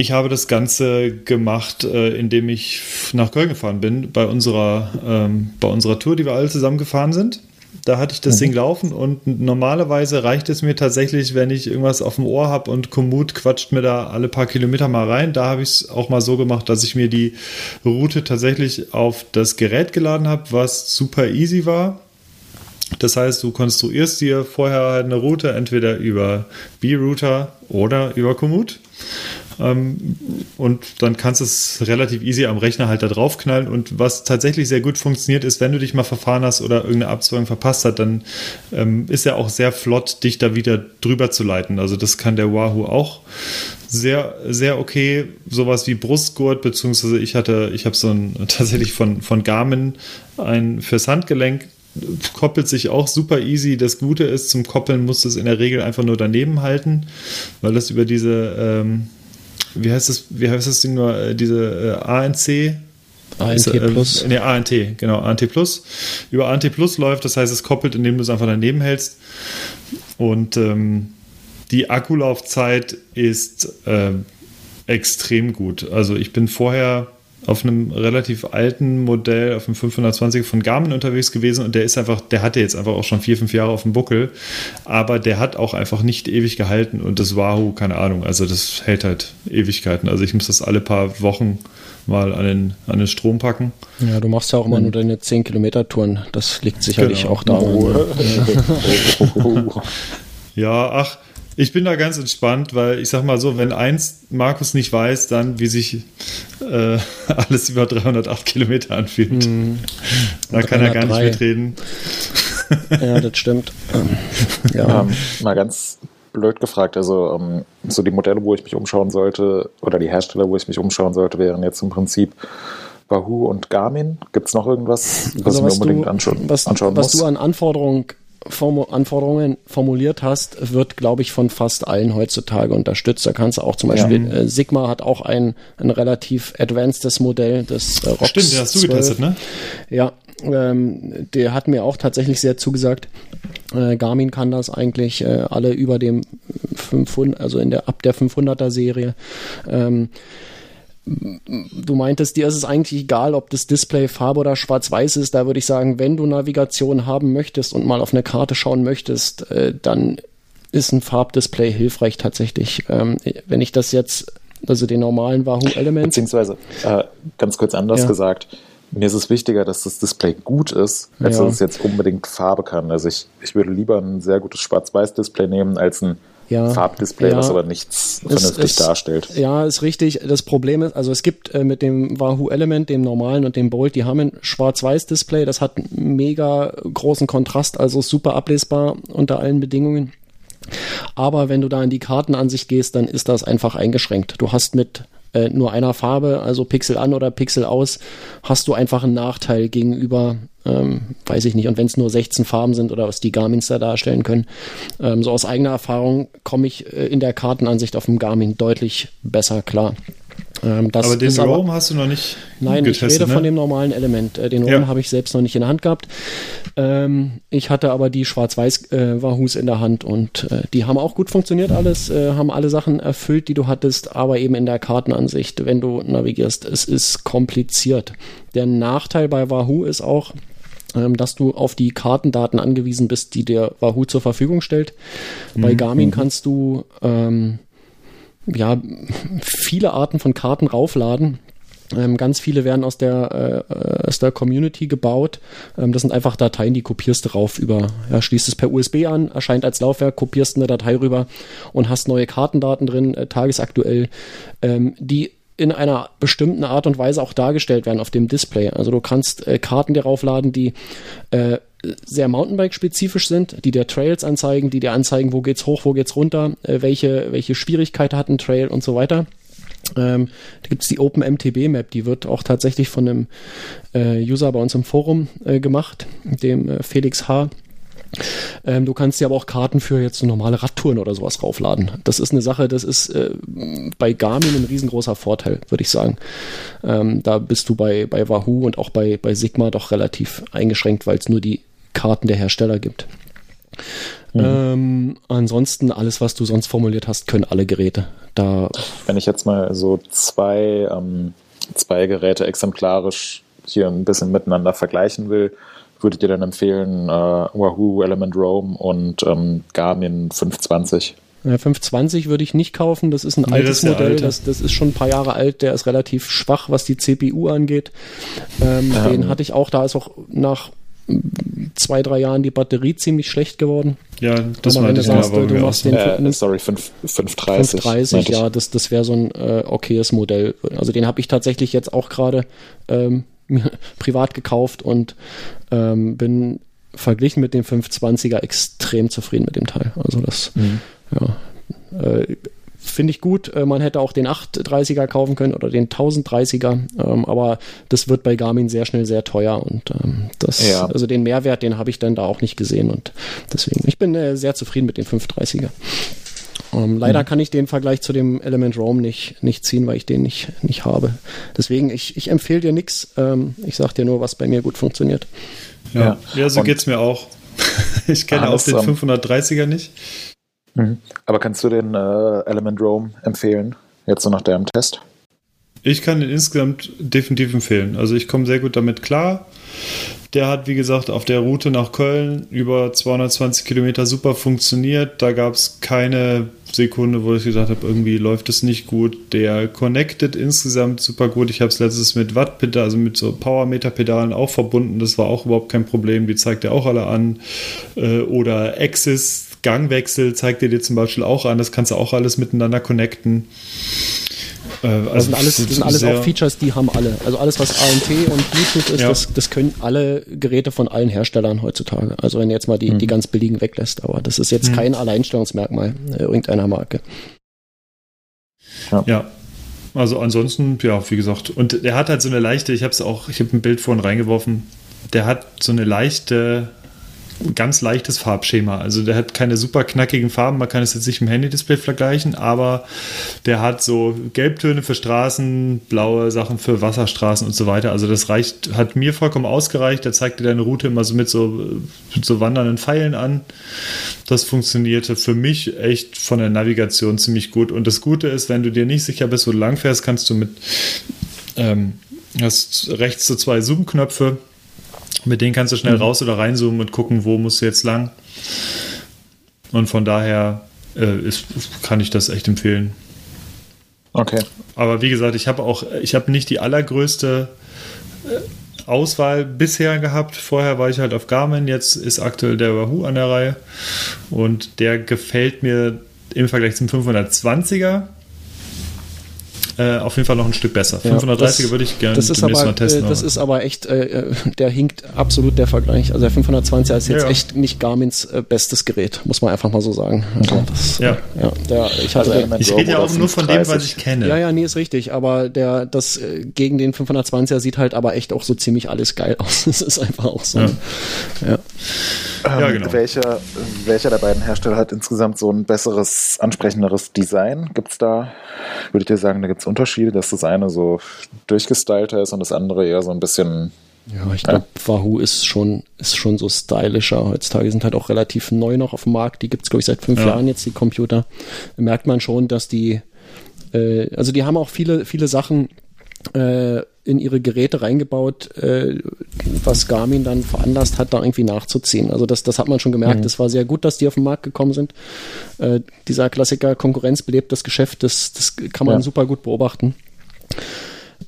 ich habe das Ganze gemacht, äh, indem ich nach Köln gefahren bin, bei unserer, ähm, bei unserer Tour, die wir alle zusammen gefahren sind. Da hatte ich das Ding laufen und normalerweise reicht es mir tatsächlich, wenn ich irgendwas auf dem Ohr habe und Komoot quatscht mir da alle paar Kilometer mal rein. Da habe ich es auch mal so gemacht, dass ich mir die Route tatsächlich auf das Gerät geladen habe, was super easy war. Das heißt, du konstruierst dir vorher eine Route entweder über B-Router oder über Komoot. Ähm, und dann kannst du es relativ easy am Rechner halt da draufknallen. Und was tatsächlich sehr gut funktioniert, ist, wenn du dich mal verfahren hast oder irgendeine Abzweigung verpasst hat, dann ähm, ist er auch sehr flott, dich da wieder drüber zu leiten. Also das kann der Wahoo auch sehr, sehr okay. Sowas wie Brustgurt, beziehungsweise ich hatte, ich habe so ein tatsächlich von, von Garmin ein fürs Handgelenk koppelt sich auch super easy. Das Gute ist, zum Koppeln musst du es in der Regel einfach nur daneben halten, weil das über diese, ähm, wie heißt das, wie heißt das Ding nur, äh, diese äh, ANC ANT äh, Plus. Ne, ANT, genau, ANT Plus. Über ANT Plus läuft, das heißt, es koppelt, indem du es einfach daneben hältst. Und ähm, die Akkulaufzeit ist ähm, extrem gut. Also ich bin vorher auf einem relativ alten Modell, auf dem 520 von Garmin unterwegs gewesen und der ist einfach, der hatte jetzt einfach auch schon vier, fünf Jahre auf dem Buckel, aber der hat auch einfach nicht ewig gehalten und das Wahoo, keine Ahnung, also das hält halt Ewigkeiten. Also ich muss das alle paar Wochen mal an den, an den Strom packen. Ja, du machst ja auch immer nur deine 10 Kilometer Touren. Das liegt sicherlich Genau. auch daran. Ja, ach, ich bin da ganz entspannt, weil ich sag mal so, wenn eins Markus nicht weiß, dann wie sich äh, alles über 308 Kilometer anfühlt. Da kann er gar nicht 303. mitreden. Ja, das stimmt. Ähm, ja. Ähm, mal ganz blöd gefragt, also ähm, so die Modelle, wo ich mich umschauen sollte, oder die Hersteller, wo ich mich umschauen sollte, wären jetzt im Prinzip Wahoo und Garmin. Gibt es noch irgendwas, was Also ich mir was, unbedingt du, anschauen, was, anschauen was muss? du an Anforderungen, Anforderungen formuliert hast, wird, glaube ich, von fast allen heutzutage unterstützt. Da kannst du auch zum Ja. Beispiel, äh, Sigma hat auch ein, ein relativ advancedes Modell, das äh, ROX Stimmt, den hast du 12. getestet, ne? Ja, ähm, der hat mir auch tatsächlich sehr zugesagt. Äh, Garmin kann das eigentlich äh, alle über dem 500, also in der ab der 500er Serie. Ähm, du meintest, dir ist es eigentlich egal, ob das Display Farbe oder Schwarz-Weiß ist. Da würde ich sagen, wenn du Navigation haben möchtest und mal auf eine Karte schauen möchtest, äh, dann ist ein Farbdisplay hilfreich tatsächlich. Ähm, wenn ich das jetzt, also den normalen Wahoo Element, Beziehungsweise, äh, ganz kurz anders Ja. gesagt, mir ist es wichtiger, dass das Display gut ist, als Ja. dass es jetzt unbedingt Farbe kann. Also ich, ich würde lieber ein sehr gutes Schwarz-Weiß-Display nehmen, als ein Ja. Farbdisplay, Ja. was aber nichts vernünftig ist- darstellt. Ja, ist richtig. Das Problem ist, also es gibt äh, mit dem Wahoo Element, dem normalen und dem Bolt, die haben ein Schwarz-Weiß-Display. Das hat einen mega großen Kontrast, also super ablesbar unter allen Bedingungen. Aber wenn du da in die Kartenansicht gehst, dann ist das einfach eingeschränkt. Du hast mit äh, nur einer Farbe, also Pixel an oder Pixel aus, hast du einfach einen Nachteil gegenüber, ähm, weiß ich nicht, und wenn es nur 16 Farben sind oder was die Garmins da darstellen können. Ähm, so aus eigener Erfahrung komme ich äh, in der Kartenansicht auf dem Garmin deutlich besser klar. Ähm, das Aber den Roam hast du noch nicht Nein, ich getestet, rede von ne? dem normalen Element. Äh, Den Ja. Roam habe ich selbst noch nicht in der Hand gehabt. Ähm, ich hatte aber die schwarz-weiß äh, Wahoos in der Hand und äh, die haben auch gut funktioniert alles, äh, haben alle Sachen erfüllt, die du hattest, aber eben in der Kartenansicht, wenn du navigierst, es ist kompliziert. Der Nachteil bei Wahoo ist auch, ähm, dass du auf die Kartendaten angewiesen bist, die der Wahoo zur Verfügung stellt. Bei Garmin kannst du ähm, ja, viele Arten von Karten raufladen. Ähm, ganz viele werden aus der, äh, aus der Community gebaut. Ähm, das sind einfach Dateien, die kopierst du rauf über, ja, schließt es per USB an, erscheint als Laufwerk, kopierst eine Datei rüber und hast neue Kartendaten drin, äh, tagesaktuell, ähm, die in einer bestimmten Art und Weise auch dargestellt werden auf dem Display. Also du kannst äh, Karten dir raufladen, die äh, sehr Mountainbike-spezifisch sind, die dir Trails anzeigen, die dir anzeigen, wo geht's hoch, wo geht's runter, äh, welche, welche Schwierigkeit hat ein Trail und so weiter. Ähm, da gibt's die Open MTB Map, die wird auch tatsächlich von einem äh, User bei uns im Forum äh, gemacht, dem äh, Felix H. Ähm, du kannst dir aber auch Karten für jetzt normale Radtouren oder sowas raufladen. Das ist eine Sache, das ist äh, bei Garmin ein riesengroßer Vorteil, würde ich sagen. Ähm, da bist du bei, bei Wahoo und auch bei, bei Sigma doch relativ eingeschränkt, weil es nur die Karten der Hersteller gibt. Ähm, ansonsten, alles, was du sonst formuliert hast, können alle Geräte. Da, Wenn ich jetzt mal so zwei, ähm, zwei Geräte exemplarisch hier ein bisschen miteinander vergleichen will, würdet ihr dann empfehlen äh, Wahoo Element Roam und ähm, Garmin 520? Ja, 520 würde ich nicht kaufen. Das ist ein Nee, altes das ist Modell. Das, das ist schon ein paar Jahre alt. Der ist relativ schwach, was die CPU angeht. Ähm, Ähm. Den hatte ich auch. Da ist auch nach zwei, drei Jahren die Batterie ziemlich schlecht geworden. Ja, das du ich ja, sagst, aber du mir machst auch. den Äh, sorry, 5, 530. 530, meinte ich. ja, das, das wäre so ein äh, okayes Modell. Also den habe ich tatsächlich jetzt auch gerade ähm, privat gekauft und ähm, bin verglichen mit dem 520er extrem zufrieden mit dem Teil. Also das, ja, äh, finde ich gut. Äh, man hätte auch den 830er kaufen können oder den 1030er, ähm, aber das wird bei Garmin sehr schnell sehr teuer und ähm, das, Ja. also den Mehrwert, den habe ich dann da auch nicht gesehen und deswegen, ich bin äh, sehr zufrieden mit dem 530er. Ähm, leider kann ich den Vergleich zu dem Element Roam nicht, nicht ziehen, weil ich den nicht, nicht habe. Deswegen, ich, ich empfehle dir nichts. Ähm, ich sag dir nur, was bei mir gut funktioniert. Ja, Ja. ja so Und- geht's mir auch. Ich kenne auch den ähm, 530er nicht. Mhm. Aber kannst du den äh, Element Roam empfehlen? Jetzt so nach deinem Test? Ich kann ihn insgesamt definitiv empfehlen. Also ich komme sehr gut damit klar. Der hat, wie gesagt, auf der Route nach Köln über 220 Kilometer super funktioniert. Da gab es keine Sekunde, wo ich gesagt habe, irgendwie läuft es nicht gut. Der connected insgesamt super gut. Ich habe es letztes mit Wattpedal, also mit so Powermeter-Pedalen auch verbunden. Das war auch überhaupt kein Problem. Die zeigt er auch alle an. Äh, Oder Axis Gangwechsel zeigt er dir zum Beispiel auch an. Das kannst du auch alles miteinander connecten. Äh, Also Das sind alles, das sind alles auch Features, die haben alle. Also alles, was ANT und Bluetooth ist, Ja. das, das können alle Geräte von allen Herstellern heutzutage. Also wenn du jetzt mal die, die ganz billigen weglässt, aber das ist jetzt kein Alleinstellungsmerkmal äh, irgendeiner Marke. Ja. Also ansonsten, ja, wie gesagt. Und der hat halt so eine leichte, ich habe es auch, ich habe ein Bild vorhin reingeworfen, der hat so eine leichte, ganz leichtes Farbschema. Also der hat keine super knackigen Farben, man kann es jetzt nicht im Handy-Display vergleichen, aber der hat so Gelbtöne für Straßen, blaue Sachen für Wasserstraßen und so weiter. Also das reicht, hat mir vollkommen ausgereicht. Der zeigt dir deine Route immer so mit so, mit so wandernden Pfeilen an. Das funktionierte für mich echt von der Navigation ziemlich gut. Und das Gute ist, wenn du dir nicht sicher bist, wo du lang fährst, kannst du mit ähm, hast rechts so zwei Zoom-Knöpfe. Mit denen kannst du schnell raus oder reinzoomen und gucken, wo musst du jetzt lang. Und von daher äh, ist, kann ich das echt empfehlen. Okay. Aber wie gesagt, ich habe auch, ich habe nicht die allergrößte äh, Auswahl bisher gehabt. Vorher war ich halt auf Garmin, jetzt ist aktuell der Wahoo an der Reihe und der gefällt mir im Vergleich zum 520er äh, auf jeden Fall noch ein Stück besser. Ja, 530er das- würde ich gerne Das ist, aber, mal testen. äh, das aber- ist aber echt, äh, äh, der hinkt absolut der Vergleich. Also der 520er ist jetzt Ja, ja. echt nicht Garmins äh, bestes Gerät, muss man einfach mal so sagen. Also das, Ja. ja der, ich Also ich rede ja auch nur von dem, was 530. ich kenne. Ja, ja, nee, ist richtig. Aber der, das äh, gegen den 520er sieht halt aber echt auch so ziemlich alles geil aus. Das ist einfach auch so. Ja. Ja. Ja, Ähm, genau. welcher, welcher der beiden Hersteller hat insgesamt so ein besseres, ansprechenderes Design? Gibt es da, würde ich dir sagen, da gibt es Unterschiede, dass das eine so durchgestylter ist und das andere eher so ein bisschen. Ja, ich glaube, Wahoo ist schon, ist schon so stylischer heutzutage. Die sind halt auch relativ neu noch auf dem Markt. Die gibt's glaube ich, seit fünf Ja. Jahren jetzt, die Computer. Da merkt man schon, dass die, äh, also die haben auch viele, viele Sachen äh, in ihre Geräte reingebaut, äh, was Garmin dann veranlasst hat, da irgendwie nachzuziehen. Also das, das hat man schon gemerkt. Es war sehr gut, dass die auf den Markt gekommen sind. Äh, dieser Klassiker Konkurrenz belebt das Geschäft, das, das kann man Ja. super gut beobachten.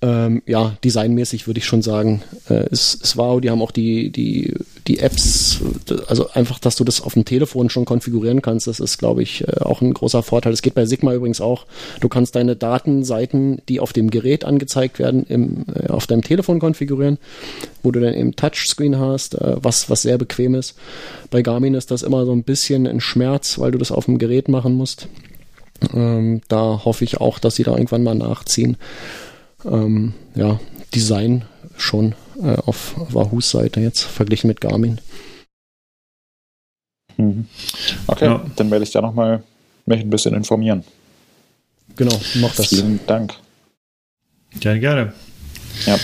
Ähm, ja, designmäßig würde ich schon sagen, äh, ist, ist wow. Die haben auch die, die, die Apps, also einfach, dass du das auf dem Telefon schon konfigurieren kannst, das ist, glaube ich, äh, auch ein großer Vorteil. Das geht bei Sigma übrigens auch. Du kannst deine Datenseiten, die auf dem Gerät angezeigt werden, im, äh, auf deinem Telefon konfigurieren, wo du dann eben Touchscreen hast, äh, was, was sehr bequem ist. Bei Garmin ist das immer so ein bisschen ein Schmerz, weil du das auf dem Gerät machen musst. Ähm, da hoffe ich auch, dass sie da irgendwann mal nachziehen ähm, ja, Design schon äh, auf Wahoos Seite jetzt verglichen mit Garmin. Mhm. Okay, Ja. dann werde ich da nochmal mich ein bisschen informieren. Genau, mach das. Vielen Dank. Gerne, gerne. Ja.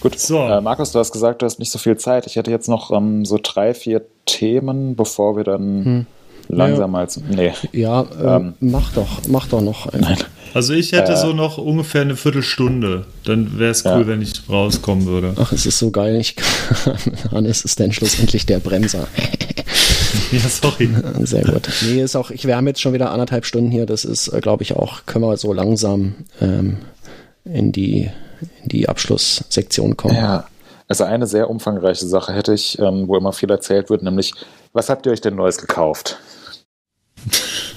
Gut. So. Äh, Markus, du hast gesagt, du hast nicht so viel Zeit. Ich hätte jetzt noch ähm, so drei, vier Themen, bevor wir dann Hm. Langsam mal zum. Nee. Ja, äh, Ähm. mach doch, mach doch noch einen. Also ich hätte Äh. so noch ungefähr eine Viertelstunde. Dann wäre es cool, Ja. wenn ich rauskommen würde. Ach, es ist so geil. Ich, Hannes ist dann schlussendlich der Bremser. Ja, sorry. Sehr gut. Nee, ist auch, ich, wir haben jetzt schon wieder anderthalb Stunden hier. Das ist, äh, glaube ich, auch, können wir so langsam ähm, in die, in die Abschlusssektion kommen. Ja. Also eine sehr umfangreiche Sache hätte ich, ähm, wo immer viel erzählt wird, nämlich, was habt ihr euch denn Neues gekauft?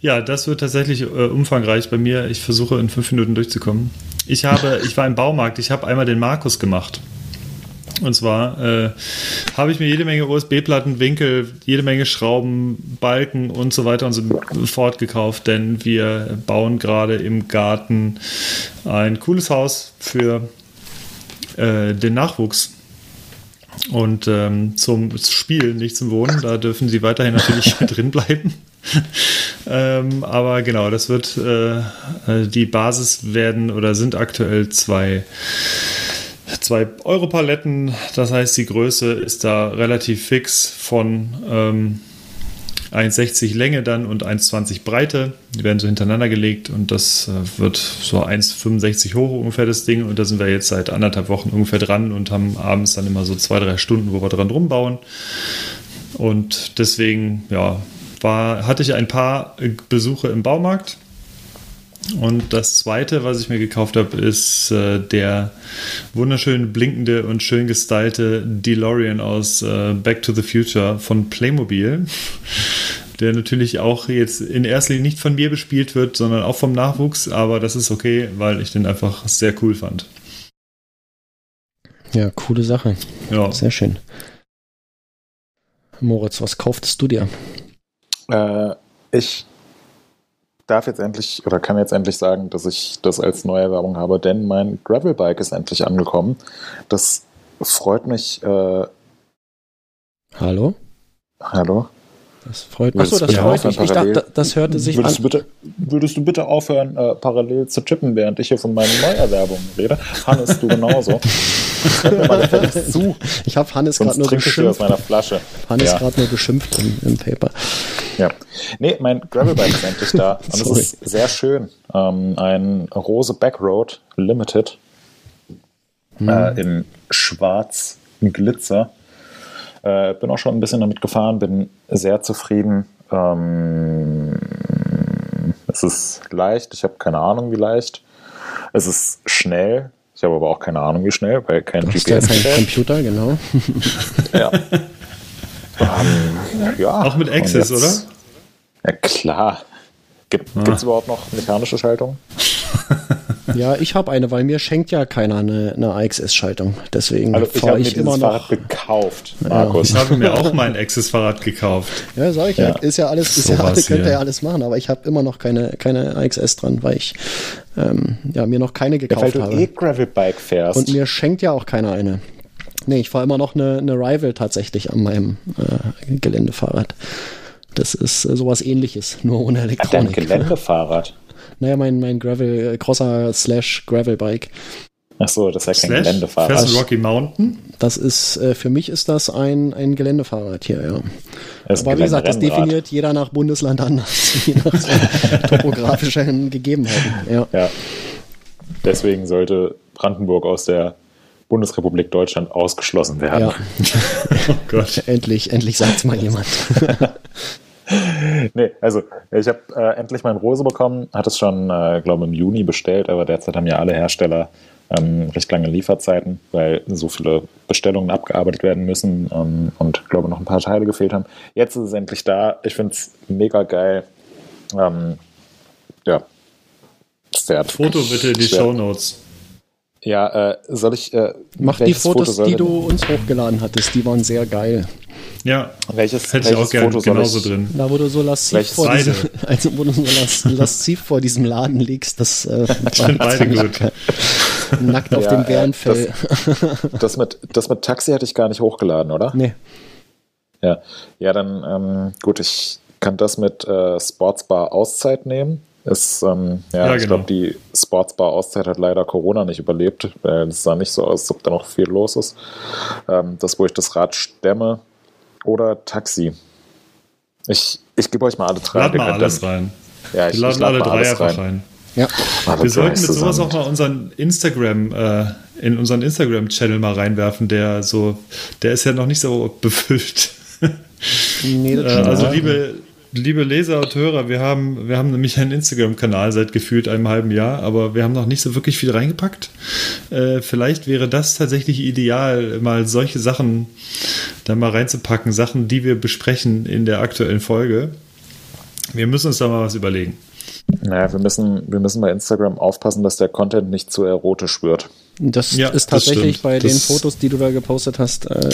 Ja, das wird tatsächlich äh, umfangreich bei mir. Ich versuche in fünf Minuten durchzukommen. Ich habe, ich war im Baumarkt, ich habe einmal den Markus gemacht. Und zwar äh, habe ich mir jede Menge USB-Platten, Winkel, jede Menge Schrauben, Balken und so weiter und so fort gekauft, denn wir bauen gerade im Garten ein cooles Haus für äh, den Nachwuchs. Und ähm, zum Spielen, nicht zum Wohnen, da dürfen sie weiterhin natürlich drin bleiben. ähm, aber genau, das wird äh, äh, die Basis werden oder sind aktuell zwei zwei Europaletten. Das heißt, die Größe ist da relativ fix von ähm, 1,60 Länge dann und 1,20 Breite. Die werden so hintereinander gelegt und das äh, wird so 1,65 hoch ungefähr das Ding. Und da sind wir jetzt seit anderthalb Wochen ungefähr dran und haben abends dann immer so zwei, drei Stunden, wo wir dran rumbauen. Und deswegen, ja, war, hatte ich ein paar Besuche im Baumarkt und das zweite, was ich mir gekauft habe, ist äh, der wunderschön blinkende und schön gestylte DeLorean aus äh, Back to the Future von Playmobil. Der natürlich auch jetzt in erster Linie nicht von mir bespielt wird, sondern auch vom Nachwuchs, aber das ist okay, weil ich den einfach sehr cool fand. Ja, coole Sache. Ja. Sehr schön. Moritz, was kauftest du dir? Äh, ich darf jetzt endlich oder kann jetzt endlich sagen, dass ich das als neue Werbung habe, denn mein Gravelbike ist endlich angekommen. Das freut mich. Äh, Hallo? hallo? Das freut mich. Achso, das freut mich. Ich dachte, das hörte sich Würdest an. du, bitte, würdest du bitte aufhören, äh, parallel zu tippen, während ich hier von meinen Neuerwerbungen rede? Hannes, du genauso. Zu, Ich habe Hannes gerade nur ich dir aus meiner Flasche. Hannes Ja. gerade nur beschimpft im, im Paper. Ja. Nee, mein Gravelbike ist endlich da. Und es ist sehr schön. Ähm, ein Rose Backroad Limited äh, in schwarz Glitzer. Äh, bin auch schon ein bisschen damit gefahren, bin sehr zufrieden. Ähm, es ist leicht, ich habe keine Ahnung, wie leicht. Es ist schnell, ich habe aber auch keine Ahnung, wie schnell, weil kein Du hast ja GPS kein. Computer, genau. Ja. ähm, ja. Auch mit Access, oder? Ja, klar. Gibt es überhaupt noch mechanische Schaltung? Ja, ich habe eine, weil mir schenkt ja keiner eine, eine AXS-Schaltung. Deswegen Also ich fahre habe mir dieses immer Fahrrad noch. gekauft, Markus. Ich habe mir auch mein Access-Fahrrad gekauft. Ja, sag ich ja. Ja. Ist ja alles, ist So ja, was könnt ihr hier. ja alles machen, aber ich habe immer noch keine, keine AXS dran, weil ich ähm, ja, mir noch keine Ja, weil gekauft du habe. eh Gravelbike fährst. Und mir schenkt ja auch keiner eine. Nee, ich fahre immer noch eine, eine Rival tatsächlich an meinem äh, Geländefahrrad. Das ist äh, sowas ähnliches, nur ohne Hat dein Elektronik. Geländefahrrad. Naja, mein, mein Gravel, äh, Crosser slash Gravelbike. Achso, das ist ja kein Slash, Geländefahrrad. fährst du Rocky Mountain? Das ist, äh, für mich ist das ein, ein Geländefahrrad hier, ja. Das Aber wie gesagt, das definiert jeder nach Bundesland anders, je nach topografischen Gegebenheiten. Ja. Ja. Deswegen sollte Brandenburg aus der Bundesrepublik Deutschland ausgeschlossen werden. ja, Oh Gott. endlich, endlich sagt's mal jemand. Nee, also ich habe äh, endlich mein Rose bekommen, hatte es schon, äh, glaube im Juni bestellt, aber derzeit haben ja alle Hersteller ähm, recht lange Lieferzeiten, weil so viele Bestellungen abgearbeitet werden müssen ähm, und glaube noch ein paar Teile gefehlt haben. Jetzt ist es endlich da. Ich finde es mega geil. Ähm, ja. Fährt Foto bitte in die. Show Notes. Ja, äh, soll ich. Äh, Mach die welches Foto Fotos, soll die du uns hochgeladen hattest, die waren sehr geil. Ja, Welches, hätte ich auch welches gerne Foto genauso ich, drin. Da, wo du so lasziv Welches vor diesem, also wo du so las, lasziv vor diesem Laden liegst, das äh, Sind beide gut. nackt auf Ja, dem äh, Bärenfell. Das mit, das mit Taxi hatte ich gar nicht hochgeladen, oder? nee. Ja, ja dann ähm, gut, ich kann das mit äh, Sportsbar Auszeit nehmen. Ist, ähm, ja, Ja, ich genau. glaube, die Sportsbar Auszeit hat leider Corona nicht überlebt, weil es sah nicht so aus, als ob da noch viel los ist. Ähm, das, wo ich das Rad stemme oder Taxi. Ich, ich gebe euch mal alle drei. Lad wir mal könnt alles dann- rein. Ja, ich, Wir laden ich lad alle drei einfach rein. Ja. Alle Wir drei sollten mit sowas auch mal unseren Instagram, äh, in unseren Instagram-Channel mal reinwerfen, der so, der ist ja noch nicht so befüllt. Nee, das Äh, also Ja. liebe, liebe Leser und Hörer, wir haben, wir haben nämlich einen Instagram-Kanal seit gefühlt einem halben Jahr, aber wir haben noch nicht so wirklich viel reingepackt. Äh, vielleicht wäre das tatsächlich ideal, mal solche Sachen da mal reinzupacken, Sachen, die wir besprechen in der aktuellen Folge. Wir müssen uns da mal was überlegen. Naja, wir müssen, wir müssen bei Instagram aufpassen, dass der Content nicht zu erotisch wird. Das Ja, ist das tatsächlich stimmt. bei den Das- Fotos, die du da gepostet hast, äh,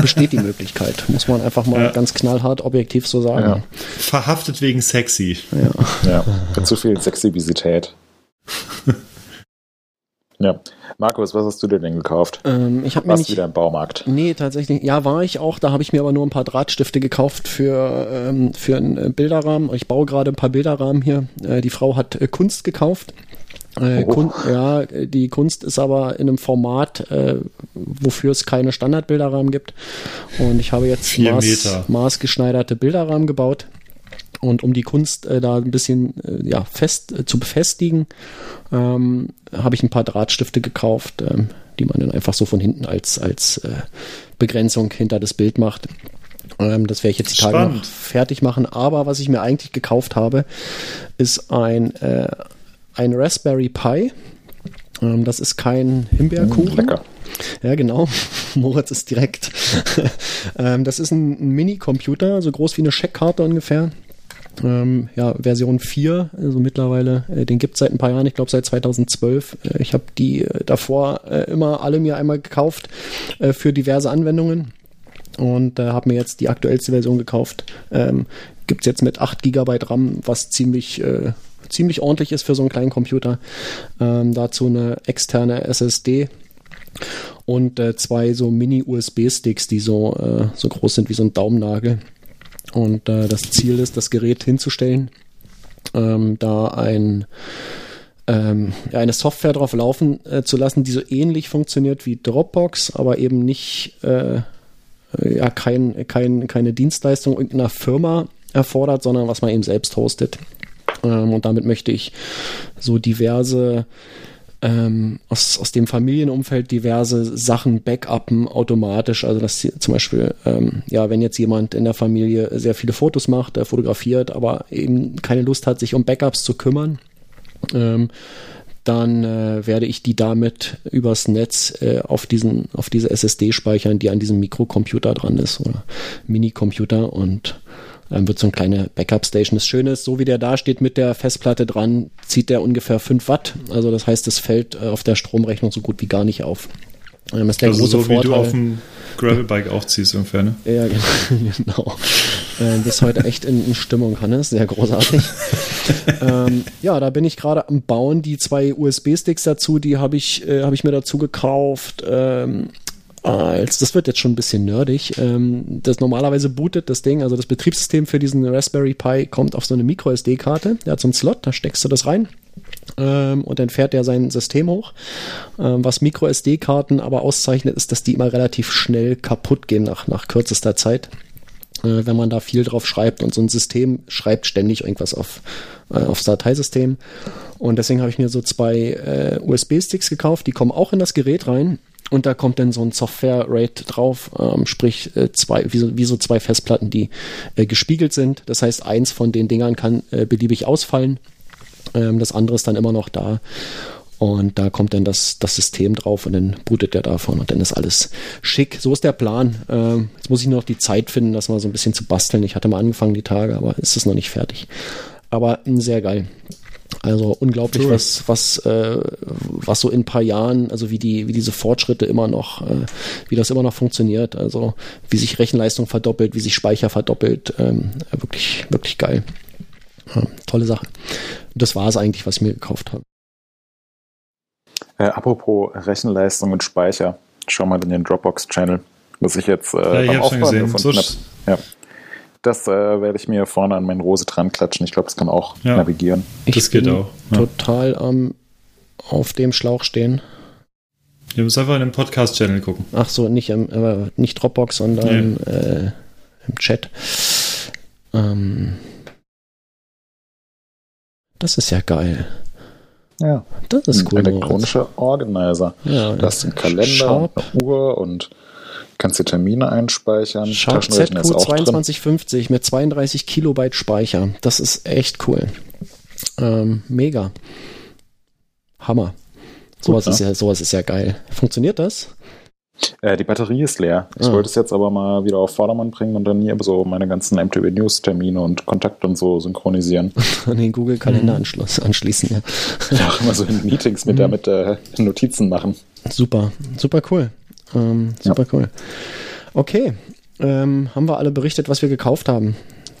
besteht die Möglichkeit. Muss man einfach mal Ja. ganz knallhart objektiv so sagen. Ja. Verhaftet wegen sexy. Ja, mit zu viel Sexivität. ja. Markus, was hast du dir denn gekauft? Ähm, ich habe mir Warst nicht. wieder im Baumarkt. Nee, tatsächlich. Ja, war ich auch. Da habe ich mir aber nur ein paar Drahtstifte gekauft für, ähm, für einen Bilderrahmen. Ich baue gerade ein paar Bilderrahmen hier. Äh, die Frau hat äh, Kunst gekauft. Äh, Oh. Kun ja, die Kunst ist aber in einem Format, äh, wofür es keine Standardbilderrahmen gibt. Und ich habe jetzt maß, maßgeschneiderte Bilderrahmen gebaut. Und um die Kunst äh, da ein bisschen äh, ja, fest äh, zu befestigen, ähm, habe ich ein paar Drahtstifte gekauft, ähm, die man dann einfach so von hinten als, als äh, Begrenzung hinter das Bild macht. Ähm, das werde ich jetzt die Tage noch fertig machen. Aber was ich mir eigentlich gekauft habe, ist ein, ein Raspberry Pi. Ähm, das ist kein Himbeerkuchen. Lecker. Ja, genau. Moritz ist direkt. ähm, das ist ein, ein Mini-Computer, so groß wie eine Scheckkarte ungefähr. Ähm, ja, Version 4, also mittlerweile, äh, den gibt es seit ein paar Jahren, ich glaube seit 2012. Äh, ich habe die äh, davor äh, immer alle mir einmal gekauft äh, für diverse Anwendungen und äh, habe mir jetzt die aktuellste Version gekauft. Ähm, gibt es jetzt mit 8 GB RAM, was ziemlich, ziemlich ordentlich ist für so einen kleinen Computer. Ähm, dazu eine externe SSD und äh, zwei so Mini-USB-Sticks, die so, äh, so groß sind wie so ein Daumennagel. Und äh, das Ziel ist, das Gerät hinzustellen, ähm, da ein ähm, eine Software drauf laufen äh, zu lassen, die so ähnlich funktioniert wie Dropbox, aber eben nicht äh, äh, ja, kein, kein, keine Dienstleistung irgendeiner Firma erfordert, sondern was man eben selbst hostet. Ähm, und damit möchte ich so diverse ähm, aus, aus dem Familienumfeld diverse Sachen backuppen automatisch. Also dass sie- zum Beispiel, ähm, ja, wenn jetzt jemand in der Familie sehr viele Fotos macht, äh, fotografiert, aber eben keine Lust hat, sich um Backups zu kümmern, ähm, dann äh, werde ich die damit übers Netz äh, auf diesen auf diese SSD speichern, die an diesem Mikrocomputer dran ist oder Minicomputer und dann wird so eine kleine Backup-Station. Das Schöne ist, so wie der da steht mit der Festplatte dran, zieht der ungefähr 5 Watt. Also das heißt, es fällt äh, auf der Stromrechnung so gut wie gar nicht auf. Ähm, ist der Also große so wie Vorteil. du auf dem Gravelbike auch ziehst ungefähr, ne? Ja, genau. äh, bist heute echt in, in Stimmung, Hannes. Sehr großartig. ähm, ja, da bin ich gerade am Bauen. Die zwei USB-Sticks dazu, die habe ich, äh, hab ich mir dazu gekauft. Ähm, als, das wird jetzt schon ein bisschen nerdig. Ähm, das normalerweise bootet das Ding, also das Betriebssystem für diesen Raspberry Pi kommt auf so eine Micro-SD-Karte. Der hat so einen Slot, da steckst du das rein. Ähm, und dann fährt er sein System hoch. Ähm, was Micro-SD-Karten aber auszeichnet, ist, dass die immer relativ schnell kaputt gehen nach, nach kürzester Zeit. Äh, wenn man da viel drauf schreibt und so ein System schreibt ständig irgendwas auf, äh, aufs Dateisystem. Und deswegen habe ich mir so zwei äh, USB-Sticks gekauft, die kommen auch in das Gerät rein. Und da kommt dann so ein Software-Rate drauf, ähm, sprich äh, zwei, wie, so, wie so zwei Festplatten, die äh, gespiegelt sind. Das heißt, eins von den Dingern kann äh, beliebig ausfallen. Ähm, das andere ist dann immer noch da. Und da kommt dann das, das System drauf und dann bootet der davon und dann ist alles schick. So ist der Plan. Ähm, jetzt muss ich nur noch die Zeit finden, das mal so ein bisschen zu basteln. Ich hatte mal angefangen die Tage, aber ist es noch nicht fertig. Aber mh, sehr geil. Also unglaublich, Cool. was, was, äh, was so in ein paar Jahren, also wie die, wie diese Fortschritte immer noch, äh, wie das immer noch funktioniert. Also wie sich Rechenleistung verdoppelt, wie sich Speicher verdoppelt. Ähm, wirklich, wirklich geil. Ja, tolle Sache. Das war es eigentlich, was ich mir gekauft habe. Äh, apropos Rechenleistung und Speicher. Schau mal in den Dropbox-Channel, was ich jetzt äh, Ja, ich beim Aufbauen gefunden So habe. Ja. Das äh, werde ich mir vorne an meine Rose dran klatschen. Ich glaube, das kann auch Ja. navigieren. Das geht bin auch, ja. Total am auf dem Schlauch stehen. Du musst einfach in den Podcast-Channel gucken. Ach so, nicht im, aber nicht Dropbox, sondern äh, im Chat. Ähm, das ist ja geil. Ja. Das ist Ein cool. elektronischer Organizer. Ja, Da hast du einen Kalender, Sharp. eine Uhr und Kannst du Termine einspeichern. Sharp Taschenrechner ist auch drin. ZQ2250 mit 32 Kilobyte Speicher. Das ist echt cool. Ähm, mega. Hammer. Sowas, ne? ist ja, sowas ist ja geil. Funktioniert das? Äh, die Batterie ist leer. Ich Ah. wollte es jetzt aber mal wieder auf Vordermann bringen und dann hier so meine ganzen MTV News Termine und Kontakte und so synchronisieren. An den Google-Kalender anschluss, anschließen, ja. ja, auch immer so in Meetings mit, damit äh, Notizen machen. Super, super cool. Ähm, super cool. Okay, ähm, haben wir alle berichtet, was wir gekauft haben?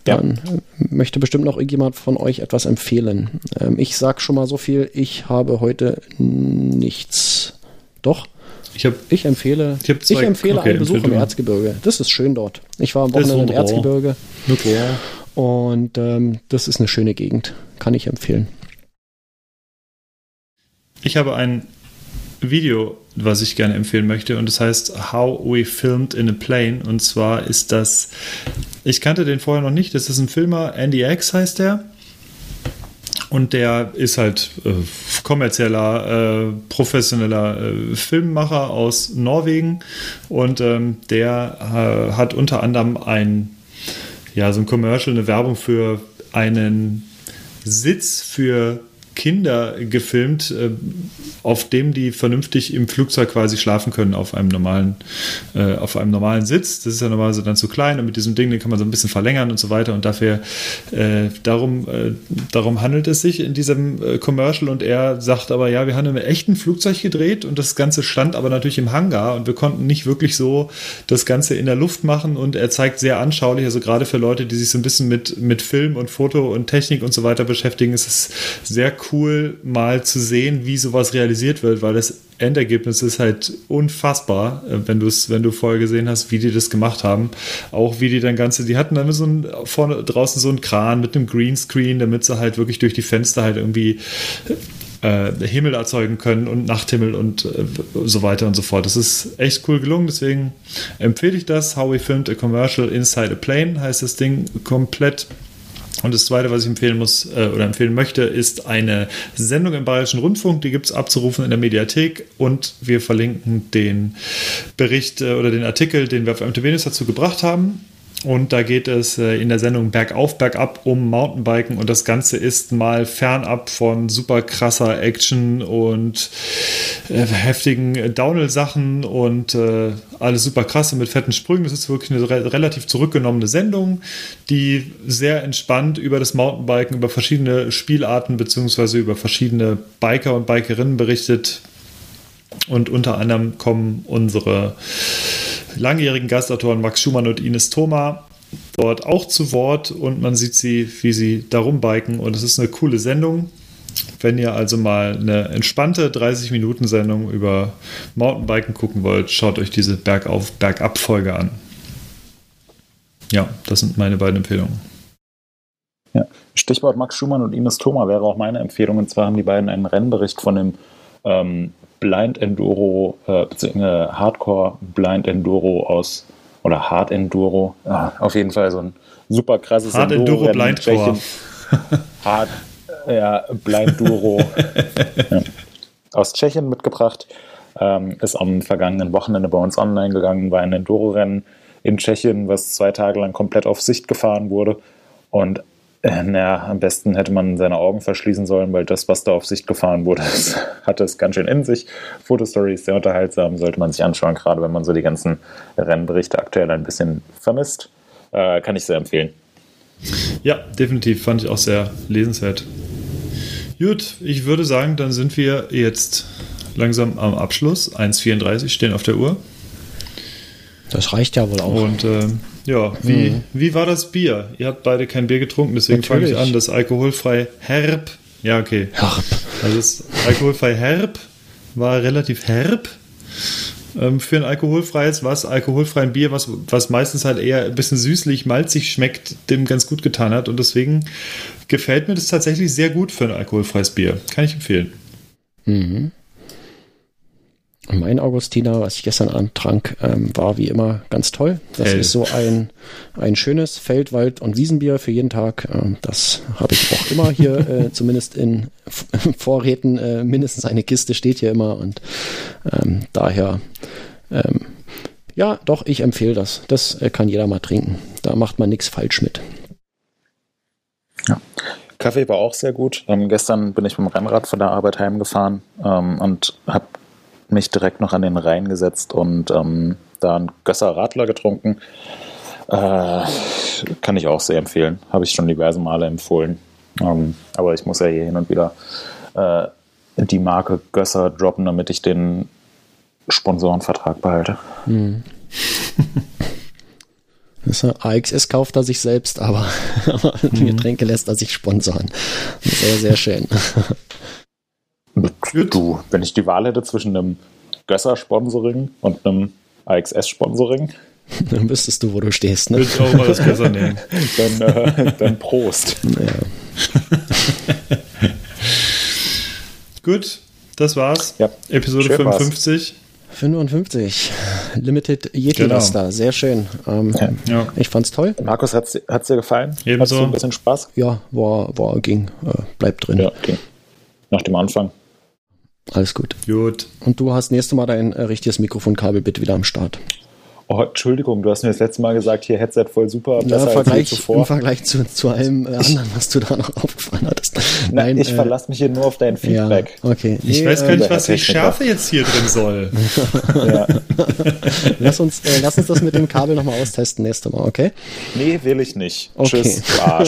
Ja. Dann äh, möchte bestimmt noch irgendjemand von euch etwas empfehlen. Ähm, ich sag schon mal so viel, ich habe heute nichts. Doch, Ich habe ich empfehle, Ich hab zwei- empfehle okay, einen Besuch im. Erzgebirge. Das ist schön dort. Ich war am Wochenende im. Erzgebirge und ähm, das ist eine schöne Gegend. Kann ich empfehlen. Ich habe ein Video, was ich gerne empfehlen möchte, und das heißt How We Filmed in a Plane. Und zwar ist das, ich kannte den vorher noch nicht, das ist ein Filmer, Andy X heißt der. Und der ist halt äh, kommerzieller, äh, professioneller äh, Filmmacher aus Norwegen. Und ähm, der äh, hat unter anderem ein, ja, so ein Commercial, eine Werbung für einen Sitz für Kinder gefilmt, äh, auf dem die vernünftig im Flugzeug quasi schlafen können auf einem normalen, äh, auf einem normalen Sitz. Das ist ja normalerweise dann zu klein und mit diesem Ding, den kann man so ein bisschen verlängern und so weiter. Und dafür äh, darum, darum handelt es sich in diesem Commercial. Und er sagt aber, ja, wir haben im echten Flugzeug gedreht und das Ganze stand aber natürlich im Hangar und wir konnten nicht wirklich so das Ganze in der Luft machen. Und er zeigt sehr anschaulich, also gerade für Leute, die sich so ein bisschen mit, mit Film und Foto und Technik und so weiter beschäftigen, ist es sehr cool, mal zu sehen, wie sowas realisiert wird, weil das Endergebnis ist halt unfassbar, äh, wenn du es, wenn du vorher gesehen hast, wie die das gemacht haben. Auch wie die dann ganze, die hatten dann so ein, vorne draußen so einen Kran mit einem Greenscreen, damit sie halt wirklich durch die Fenster halt irgendwie äh, Himmel erzeugen können und Nachthimmel und äh, so weiter und so fort. Das ist echt cool gelungen, deswegen empfehle ich das. How We Filmed a Commercial Inside a Plane heißt das Ding komplett. Und das Zweite, was ich empfehlen muss äh, oder empfehlen möchte, ist eine Sendung im Bayerischen Rundfunk. Die gibt es abzurufen in der Mediathek und wir verlinken den Bericht äh, oder den Artikel, den wir auf MTV News dazu gebracht haben. Und da geht es äh, in der Sendung Bergauf, Bergab um Mountainbiken und das Ganze ist mal fernab von super krasser Action und äh, heftigen Downhill-Sachen und äh, alles super krasse mit fetten Sprüngen. Das ist wirklich eine re relativ zurückgenommene Sendung, die sehr entspannt über das Mountainbiken, über verschiedene Spielarten beziehungsweise über verschiedene Biker und Bikerinnen berichtet. Und unter anderem kommen unsere langjährigen Gastautoren Max Schumann und Ines Thoma dort auch zu Wort und man sieht sie, wie sie darum biken und es ist eine coole Sendung. Wenn ihr also mal eine entspannte 30-Minuten-Sendung über Mountainbiken gucken wollt, schaut euch diese Bergauf, Bergab-Folge an. Ja, das sind meine beiden Empfehlungen. Ja. Stichwort Max Schumann und Ines Thoma wäre auch meine Empfehlung. Und zwar haben die beiden einen Rennbericht von dem ähm, Blind Enduro, äh, beziehungsweise Hardcore Blind Enduro aus, oder Hard Enduro, ah, auf jeden Fall so ein super krasses Hard Enduro in Blindcore. Hard, ja, Blind Duro ja. aus Tschechien mitgebracht. Ähm, ist am vergangenen Wochenende bei uns online gegangen, war ein Enduro-Rennen in Tschechien, was zwei Tage lang komplett auf Sicht gefahren wurde. Und äh, naja, am besten hätte man seine Augen verschließen sollen, weil das, was da auf Sicht gefahren wurde, das hatte es ganz schön in sich. Fotostories sehr unterhaltsam, sollte man sich anschauen, gerade wenn man so die ganzen Rennberichte aktuell ein bisschen vermisst. Äh, kann ich sehr empfehlen. Ja, definitiv. Fand ich auch sehr lesenswert. Gut, ich würde sagen, dann sind wir jetzt langsam am Abschluss. 1,34 stehen auf der Uhr. Das reicht ja wohl auch. Und ähm, ja, wie, Mhm. wie war das Bier? Ihr habt beide kein Bier getrunken, deswegen fange ich an. Das alkoholfrei herb. Ja, okay. Herb. Also das alkoholfrei herb war relativ herb. Ähm, für ein alkoholfreies, was alkoholfreien Bier, was, was meistens halt eher ein bisschen süßlich, malzig schmeckt, dem ganz gut getan hat. Und deswegen gefällt mir das tatsächlich sehr gut für ein alkoholfreies Bier. Kann ich empfehlen. Mhm. Mein Augustiner, was ich gestern Abend trank, ähm, war wie immer ganz toll. Das Hell. ist so ein, ein schönes Feld-, Wald- und Wiesenbier für jeden Tag. Ähm, das habe ich auch immer hier, äh, zumindest in Vorräten. Äh, mindestens eine Kiste steht hier immer und ähm, daher ähm, Ja, doch, ich empfehle das. Das äh, kann jeder mal trinken. Da macht man nichts falsch mit. Ja. Kaffee war auch sehr gut. Ähm, gestern bin ich mit dem Rennrad von der Arbeit heimgefahren ähm, und habe mich direkt noch an den Rhein gesetzt und ähm, da einen Gösser Radler getrunken. Äh, kann ich auch sehr empfehlen. Habe ich schon diverse Male empfohlen. Ähm, aber ich muss ja hier hin und wieder äh, die Marke Gösser droppen, damit ich den Sponsorenvertrag behalte. Hm. AXS kauft er sich selbst, aber, aber mhm. Getränke lässt er sich sponsern. Sehr, sehr schön. Du, wenn ich die Wahl hätte zwischen einem Gösser-Sponsoring und einem AXS-Sponsoring, dann wüsstest du, wo du stehst. Ne? Würde ich auch mal das Gösser nehmen. dann, äh, dann Prost. Ja. Gut, das war's. Ja. Episode Schön 55. 55. Limited Yeti Genau. Laster. Sehr schön. Ähm, Ja. Ja. Ich fand's toll. Markus, hat es dir gefallen? Ebenso. Hattest du ein bisschen Spaß? Ja, war, war, ging. Äh, bleibt drin. Ja, okay. Nach dem Anfang. Alles gut. Gut. Und du hast nächste Mal dein äh, richtiges Mikrofonkabel bitte wieder am Start. Oh, Entschuldigung, du hast mir das letzte Mal gesagt, hier Headset voll super, Ja, besser im als Vergleich, Im zuvor. Vergleich zu, zu allem äh, anderen, was du da noch aufgefahren hattest. Nein, ich äh, verlasse mich hier nur auf dein ja, Feedback. okay. Ich Nee, weiß gar äh, nicht, was die. Schärfe jetzt hier drin soll. Ja. lass, uns, äh, lass uns das mit dem Kabel nochmal austesten nächste Mal, okay? Nee, will ich nicht. Okay. Tschüss, Arsch.